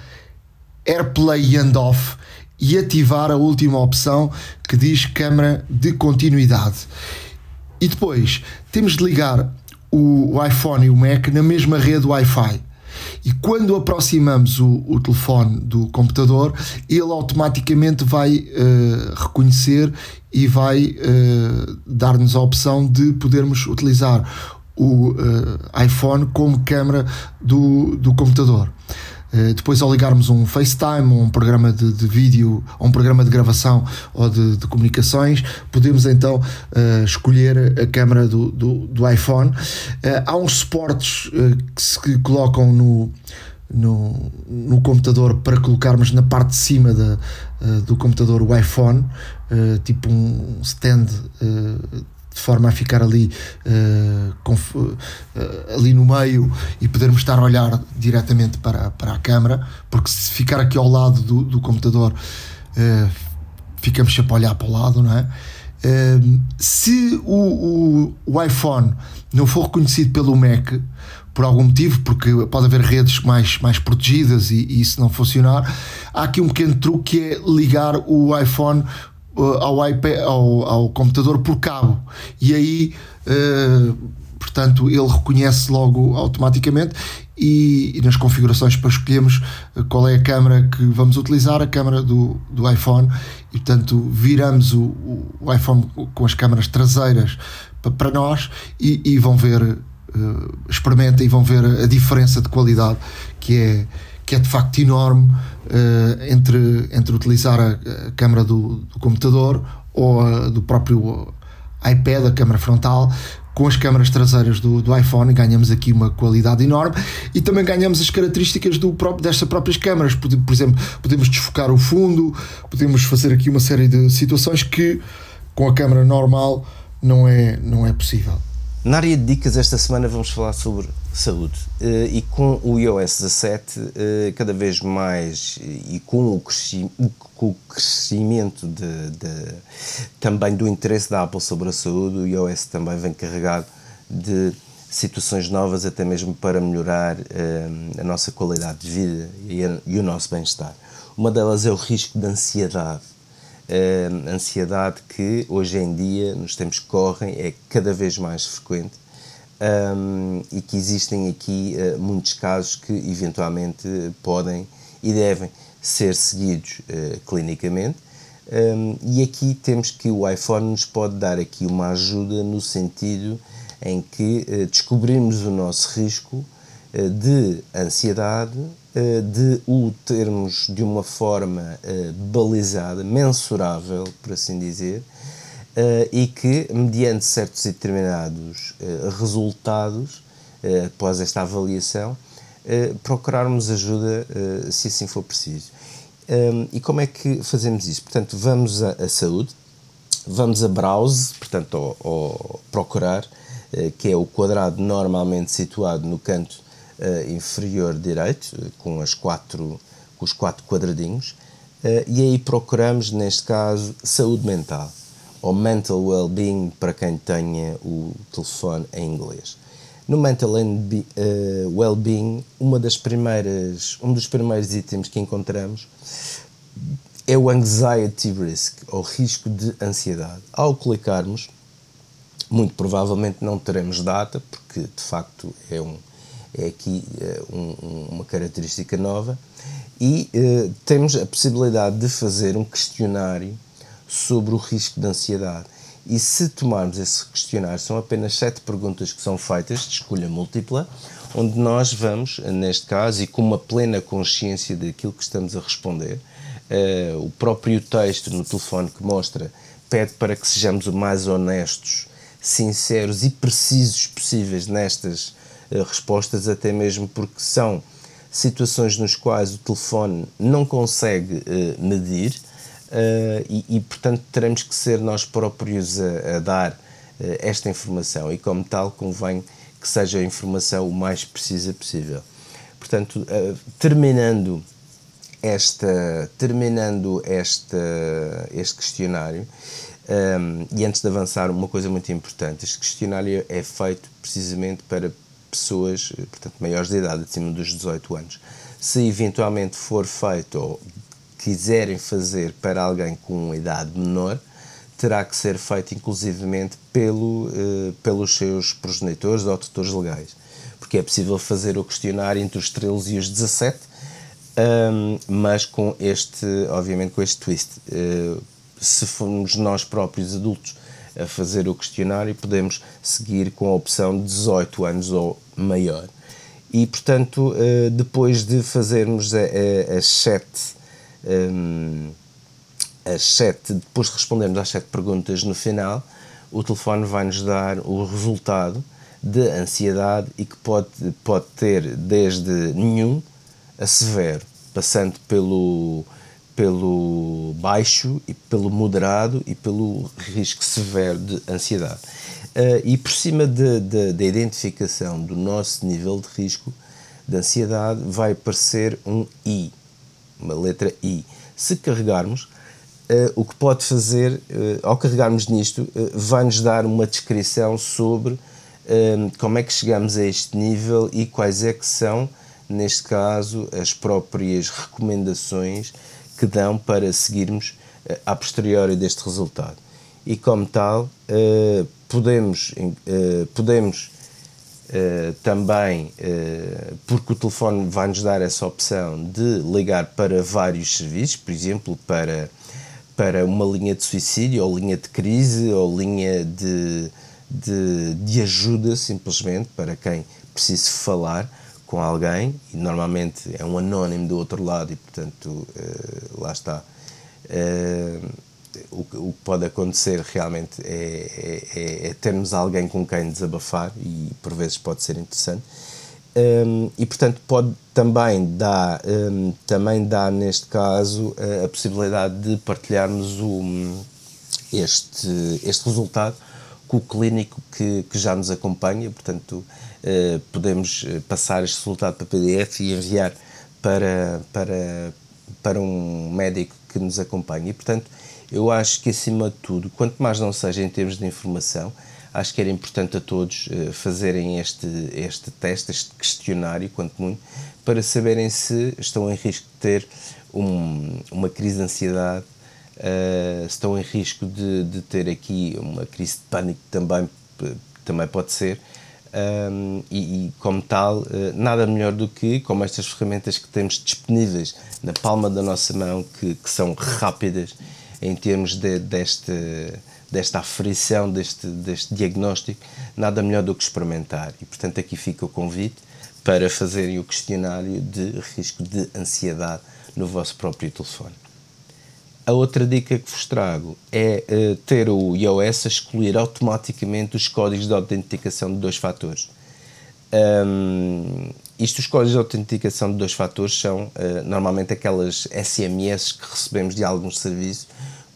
AirPlay and off e ativar a última opção que diz câmara de continuidade. E depois temos de ligar o, o iPhone e o Mac na mesma rede Wi-Fi. E quando aproximamos o, o telefone do computador, ele automaticamente vai uh, reconhecer e vai uh, dar-nos a opção de podermos utilizar o uh, iPhone como câmera do, do computador. Uh, depois, ao ligarmos um FaceTime ou um programa de, de vídeo, ou um programa de gravação ou de, de comunicações, podemos então uh, escolher a câmera do, do, do iPhone. Uh, há uns suportes que se colocam no, no, no, computador para colocarmos na parte de cima da, do computador o iPhone, tipo um stand de forma a ficar ali, uh, uh, ali no meio e podermos estar a olhar diretamente para, para a câmara, porque se ficar aqui ao lado do, do computador, uh, ficamos sempre a olhar para o lado, não é? se o, o, o, iPhone não for reconhecido pelo Mac por algum motivo, porque pode haver redes mais, mais protegidas e, e isso não funcionar, há aqui um pequeno truque que é ligar o iPhone ao, iPad, ao, ao computador por cabo. E aí uh, portanto ele reconhece logo automaticamente e, e, nas configurações para escolhermos eh, qual é a câmera que vamos utilizar, a câmera do, do iPhone. E portanto viramos o, o iPhone com as câmaras traseiras para nós e, e vão ver experimentem e vão ver a diferença de qualidade que é que é de facto enorme entre, entre utilizar a, câmera do, do, computador ou a, do próprio iPad, a câmara frontal, com as câmaras traseiras do, do iPhone ganhamos aqui uma qualidade enorme e também ganhamos as características do próprio, destas próprias câmaras. Por, por exemplo, podemos desfocar o fundo, podemos fazer aqui uma série de situações que com a câmara normal não é, não é possível. Na área de dicas, esta semana vamos falar sobre saúde. Eh, e com o iOS 17, eh, cada vez mais, e com o, crescimento de, de, também do interesse da Apple sobre a saúde, o iOS também vem carregado de situações novas, até mesmo para melhorar eh, a nossa qualidade de vida e, o nosso bem-estar. Uma delas é o risco de ansiedade uh, ansiedade que hoje em dia, nos tempos que correm, é cada vez mais frequente um, e que existem aqui uh, muitos casos que eventualmente podem e devem ser seguidos uh, clinicamente. Um, e aqui temos que o iPhone nos pode dar aqui uma ajuda no sentido em que uh, descobrimos o nosso risco de ansiedade eh, de o termos de uma forma balizada, mensurável, por assim dizer, eh, e que, mediante certos e determinados resultados, após esta avaliação, procurarmos ajuda se assim for preciso. E como é que fazemos isso? Portanto, vamos a saúde, vamos a browse, portanto, ao, ao procurar, que é o quadrado normalmente situado no canto uh, inferior direito, com, as quatro, com os quatro quadradinhos, uh, e aí procuramos, neste caso, saúde mental, ou mental well-being, para quem tenha o telefone em inglês. No Mental uh, Well-being, uma das primeiras, um dos primeiros itens que encontramos é o Anxiety Risk, ou risco de ansiedade. Ao clicarmos, muito provavelmente não teremos data, porque de facto é um, é aqui uh, um, uma característica nova, e uh, temos a possibilidade de fazer um questionário sobre o risco de ansiedade. E se tomarmos esse questionário, são apenas sete perguntas que são feitas de escolha múltipla, onde nós vamos, neste caso, e com uma plena consciência daquilo que estamos a responder, uh, o próprio texto no telefone que mostra pede para que sejamos o mais honestos, sinceros e precisos possíveis nestas eh, respostas, até mesmo porque são situações nos quais o telefone não consegue uh, medir uh, e, e, portanto, teremos que ser nós próprios a, a dar uh, esta informação e, como tal, convém que seja a informação o mais precisa possível. Portanto, terminando esta terminando esta, este questionário um, e antes de avançar uma coisa muito importante este questionário é feito precisamente para pessoas, portanto, maiores de idade, acima dos 18 anos. Se eventualmente for feito ou quiserem fazer para alguém com uma idade menor, terá que ser feito inclusivamente pelo, eh, pelos seus progenitores ou tutores legais. Porque é possível fazer o questionário entre os 13 e os 17, um, mas com este, obviamente, com este twist. Uh, se formos nós próprios adultos a fazer o questionário, podemos seguir com a opção de 18 anos ou maior. E, portanto, eh, depois de fazermos as sete, as sete, depois de respondermos às sete perguntas no final, o telefone vai-nos dar o resultado de ansiedade e que pode, pode ter desde nenhum a severo, passando pelo pelo baixo e pelo moderado e pelo risco severo de ansiedade. Uh, e por cima da identificação do nosso nível de risco de ansiedade vai aparecer um I, uma letra I. Se carregarmos, uh, o que pode fazer, uh, ao carregarmos nisto, vai-nos dar uma descrição sobre como é que chegamos a este nível e quais é que são, neste caso, as próprias recomendações que dão para seguirmos a posteriori deste resultado. E como tal, uh, podemos, uh, podemos também, porque o telefone vai-nos dar essa opção de ligar para vários serviços, por exemplo, para, para uma linha de suicídio, ou linha de crise, ou linha de, de, de ajuda, simplesmente, para quem precise falar com alguém e normalmente é um anónimo do outro lado e portanto uh, lá está. Uh, o, o, que pode acontecer realmente é, é, é, termos alguém com quem desabafar e por vezes pode ser interessante. Um, e portanto pode também dar, um, também dá neste caso a, possibilidade de partilharmos o, este, este resultado com o clínico que, que já nos acompanha, portanto uh, podemos passar este resultado para PDF e enviar para, para, para um médico que nos acompanha e portanto eu acho que, acima de tudo, quanto mais não seja em termos de informação, acho que era importante a todos uh, fazerem este, este teste, este questionário, quanto muito, para saberem se estão em risco de ter um, uma crise de ansiedade, uh, se estão em risco de, de, ter aqui uma crise de pânico também, também pode ser. Um, e, e, como tal, nada melhor do que, como estas ferramentas que temos disponíveis na palma da nossa mão, que, que são rápidas em termos de, deste, desta aferição, deste, deste diagnóstico, nada melhor do que experimentar. E, portanto, aqui fica o convite para fazerem o questionário de risco de ansiedade no vosso próprio telefone. A outra dica que vos trago é uh, ter o iOS a excluir automaticamente os códigos de autenticação de dois fatores. Um, isto, os códigos de autenticação de dois fatores são uh, normalmente aquelas SMS que recebemos de alguns serviços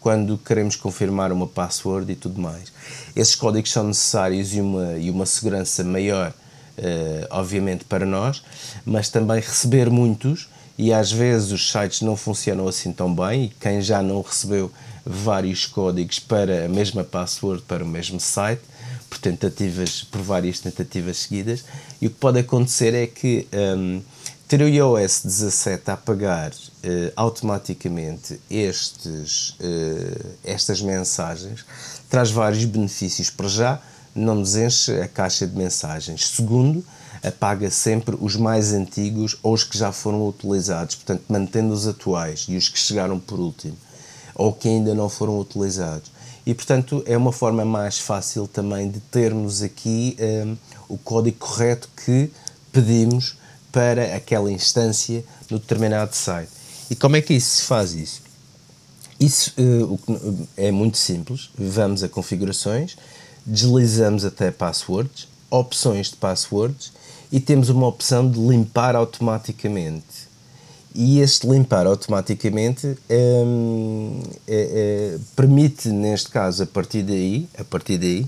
quando queremos confirmar uma password e tudo mais. Esses códigos são necessários e uma, e uma segurança maior, uh, obviamente, para nós, mas também receber muitos e às vezes os sites não funcionam assim tão bem e quem já não recebeu vários códigos para a mesma password para o mesmo site por tentativas por várias tentativas seguidas e o que pode acontecer é que um, ter o iOS 17 a apagar uh, automaticamente estes, uh, estas mensagens traz vários benefícios. Para já, não nos enche a caixa de mensagens. Segundo, apaga sempre os mais antigos ou os que já foram utilizados, portanto, mantendo os atuais e os que chegaram por último ou que ainda não foram utilizados. E, portanto, é uma forma mais fácil também de termos aqui eh, o código correto que pedimos para aquela instância no determinado site. E como é que isso se faz isso? Isso uh, é muito simples. Vamos a configurações, deslizamos até passwords, opções de passwords e temos uma opção de limpar automaticamente. E este limpar automaticamente um, é, é, permite, neste caso, a partir daí, a partir daí,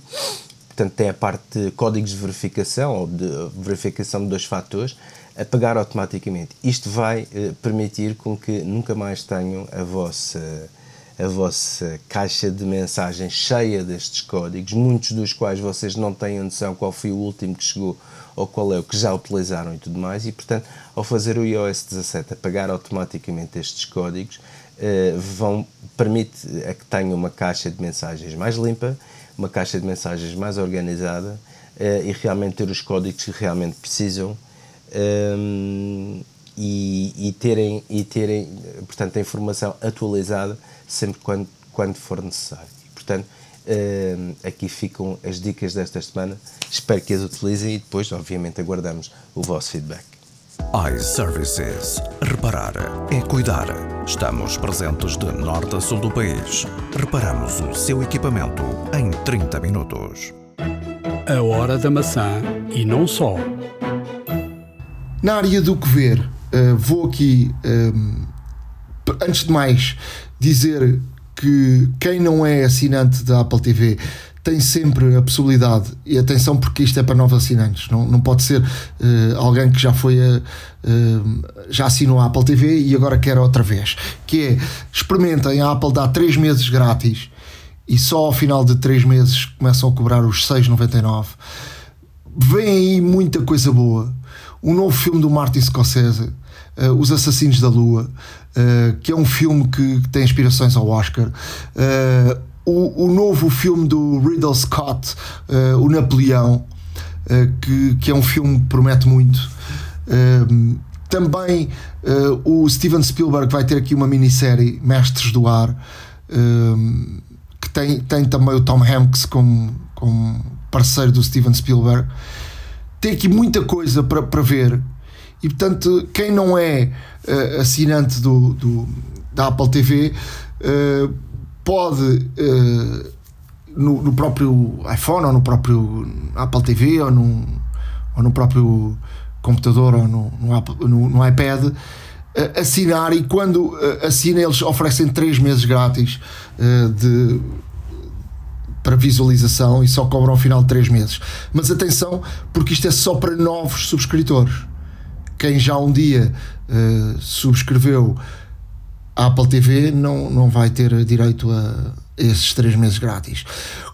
portanto tem a parte de códigos de verificação ou de verificação de dois fatores, apagar automaticamente. Isto vai uh, permitir com que nunca mais tenham a vossa, a vossa caixa de mensagens cheia destes códigos, muitos dos quais vocês não têm noção qual foi o último que chegou ou qual é o que já utilizaram e tudo mais, e portanto, ao fazer o iOS 17 apagar automaticamente estes códigos, uh, vão, permite a que tenham uma caixa de mensagens mais limpa, uma caixa de mensagens mais organizada uh, e realmente ter os códigos que realmente precisam um, e, e, terem, e terem, portanto, a informação atualizada sempre quando, quando for necessário. portanto, um, aqui ficam as dicas desta semana. Espero que as utilizem e depois, obviamente, aguardamos o vosso feedback. iServices. Reparar é cuidar. Estamos presentes de norte a sul do país. Reparamos o seu equipamento em 30 minutos. A hora da maçã e não só. Na área do que ver, uh, vou aqui, um, ehm, antes de mais, dizer que quem não é assinante da Apple TV tem sempre a possibilidade, e atenção porque isto é para novos assinantes, não, não pode ser uh, alguém que já foi a, uh, já assinou a Apple TV e agora quer outra vez, que é experimentem, a Apple dá 3 meses grátis e só ao final de 3 meses começam a cobrar os 6,99 vem aí muita coisa boa o novo filme do Martin Scorsese, uh, Os Assassinos da Lua, uh, que é um filme que, tem inspirações ao Oscar. Uh, o, o, novo filme do Riddle Scott, O Napoleão, que, que é um filme que promete muito. também o Steven Spielberg vai ter aqui uma minissérie, Mestres do Ar, que tem, tem também o Tom Hanks como, como parceiro do Steven Spielberg tem aqui muita coisa para, para ver. E portanto, quem não é uh, assinante do, do, da Apple TV uh, pode no, no, próprio iPhone ou no próprio Apple TV ou no, ou no próprio computador ou no, no, Apple, no, no iPad assinar e quando assina eles oferecem 3 meses grátis de para visualização e só cobram ao final de 3 meses. Mas atenção, porque isto é só para novos subscritores. Quem já um dia uh, subscreveu a Apple TV não, não vai ter direito a esses 3 meses grátis.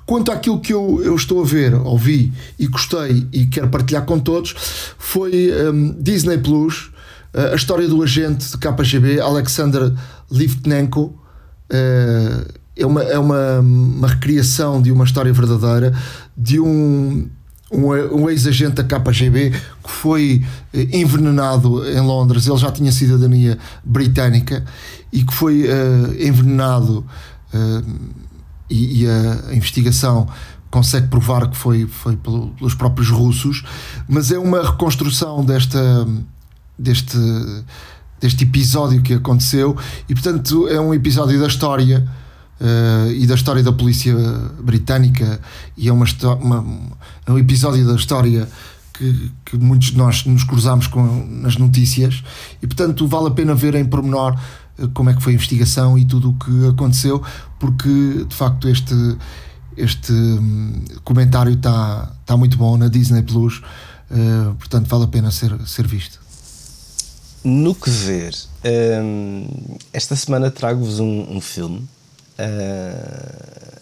Quanto àquilo que eu, eu estou a ver, ouvi e gostei e quero partilhar com todos, foi um, Disney Plus, uh, a história do agente de KGB, Alexander Livtnenko. Uh, é uma, é uma, uma recriação de uma história verdadeira de um, um, um ex-agente da KGB que foi eh, envenenado em Londres. Ele já tinha cidadania britânica e que foi uh, envenenado uh, e, e, a investigação consegue provar que foi, foi pelos próprios russos, mas é uma reconstrução desta, deste, deste episódio que aconteceu e, portanto, é um episódio da história uh, e da história da polícia britânica e é uma, uma é um episódio da história que, que, muitos de nós nos cruzamos com nas notícias e portanto vale a pena ver em pormenor uh, como é que foi a investigação e tudo o que aconteceu porque de facto este este um, comentário está tá muito bom na Disney Plus uh, portanto vale a pena ser, ser visto. No que ver um, esta semana trago-vos um, um filme uh,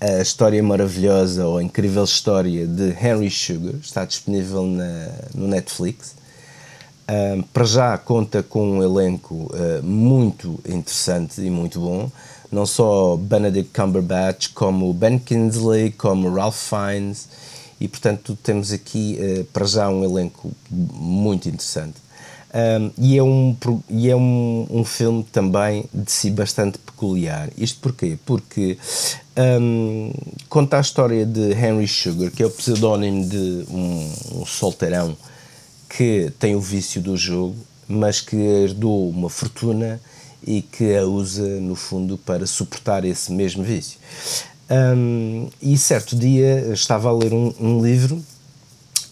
a história maravilhosa ou incrível história de Henry Sugar está disponível na, no Netflix. Uh, para já conta com um elenco uh, muito interessante e muito bom, não só Benedict Cumberbatch, como Ben Kingsley, como Ralph Fiennes, e portanto temos aqui uh, para já um elenco muito interessante. Um, e é, um, e é um, um filme também de si bastante peculiar. Isto porquê? Porque um, conta a história de Henry Sugar, que é o pseudónimo de um, um solteirão que tem o vício do jogo, mas que herdou uma fortuna e que a usa, no fundo, para suportar esse mesmo vício. Um, e certo dia estava a ler um, um livro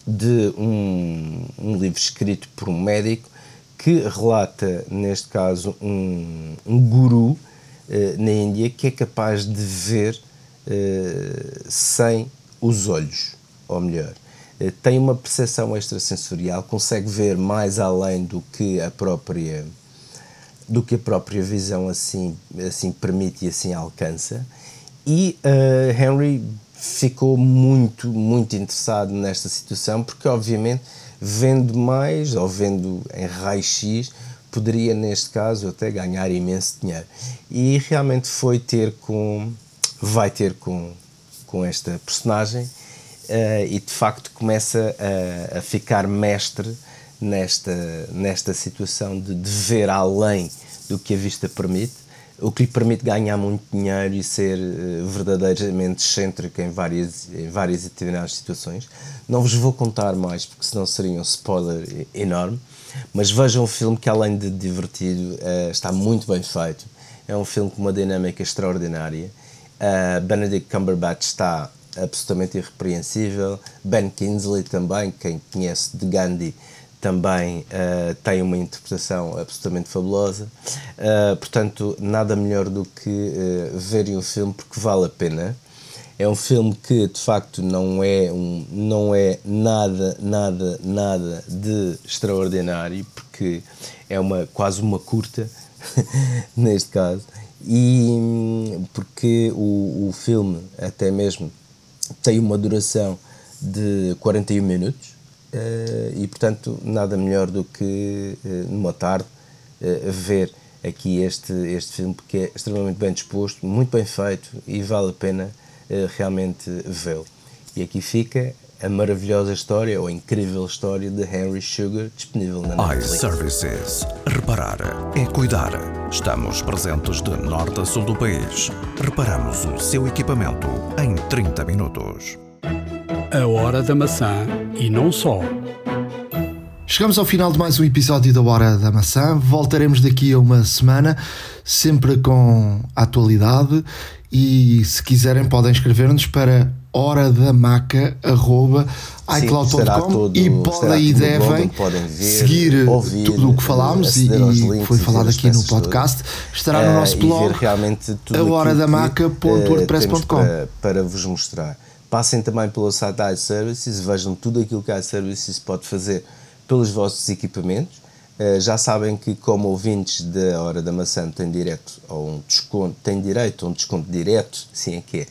de um, um, livro escrito por um médico que relata, neste caso, um, um guru uh, na Índia que é capaz de ver uh, sem os olhos, ou melhor, uh, tem uma percepção extrasensorial, consegue ver mais além do que a própria do que a própria visão assim, assim permite e assim alcança. E Henry ficou muito, muito interessado nesta situação, porque obviamente vendo mais ou vendo em raio-x poderia neste caso até ganhar imenso dinheiro. E realmente foi ter com vai ter com com esta personagem uh, e de facto começa a, a, ficar mestre nesta nesta situação de, de ver além do que a vista permite o que lhe permite ganhar muito dinheiro e ser uh, verdadeiramente excêntrico em várias, em várias determinadas situações. Não vos vou contar mais, porque senão seria um spoiler enorme, mas vejam um filme que, além de divertido, uh, está muito bem feito. É um filme com uma dinâmica extraordinária. Uh, Benedict Cumberbatch está absolutamente irrepreensível. Ben Kingsley também, quem conhece de Gandhi, também uh, tem uma interpretação absolutamente fabulosa. Uh, portanto, nada melhor do que uh, verem o filme porque vale a pena. É um filme que de facto não é, um, não é nada, nada, nada de extraordinário, porque é uma, quase uma curta, neste caso, e porque o, o filme até mesmo tem uma duração de 41 minutos e portanto nada melhor do que uh, numa tarde uh, ver aqui este, este filme que é extremamente bem disposto, muito bem feito e vale a pena realmente vê-lo. E aqui fica a maravilhosa história ou a incrível história de Henry Sugar disponível na Netflix. iServices. Reparar é cuidar. Estamos presentes de norte a sul do país. Reparamos o seu equipamento em 30 minutos. A hora da maçã e não só. Chegamos ao final de mais um episódio da Hora da Maçã. Voltaremos daqui a uma semana, sempre com atualidade. E se quiserem, podem escrever-nos para horadamaca.icloud.com e podem e devem ver, seguir ouvir, tudo o que falámos e, e foi falado aqui no podcast. Estará no nosso uh, blog a horadamaca.wordpress.com para, para vos mostrar. Passem também pelo site da iServices, vejam tudo aquilo que a iServices pode fazer pelos vossos equipamentos. Uh, já sabem que, como ouvintes da Hora da Maçã, têm, direto a um desconto, têm direito a um desconto direto, sim é que é,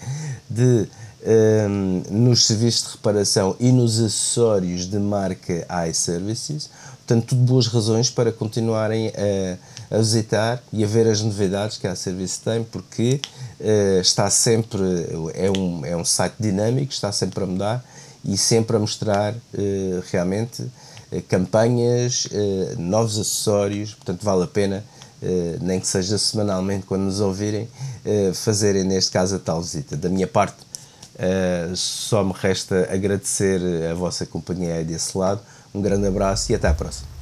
de, um, ehm, nos serviços de reparação e nos acessórios de marca iServices. Portanto, tudo boas razões para continuarem a, a visitar e a ver as novidades que a iService tem, porque está sempre, é um, é um site dinâmico, está sempre a mudar e sempre a mostrar uh, realmente eh, campanhas, eh, novos acessórios, portanto vale a pena, eh, nem que seja semanalmente quando nos ouvirem, fazerem neste caso a tal visita. Da minha parte, só me resta agradecer a vossa companhia desse lado. Um grande abraço e até à próxima.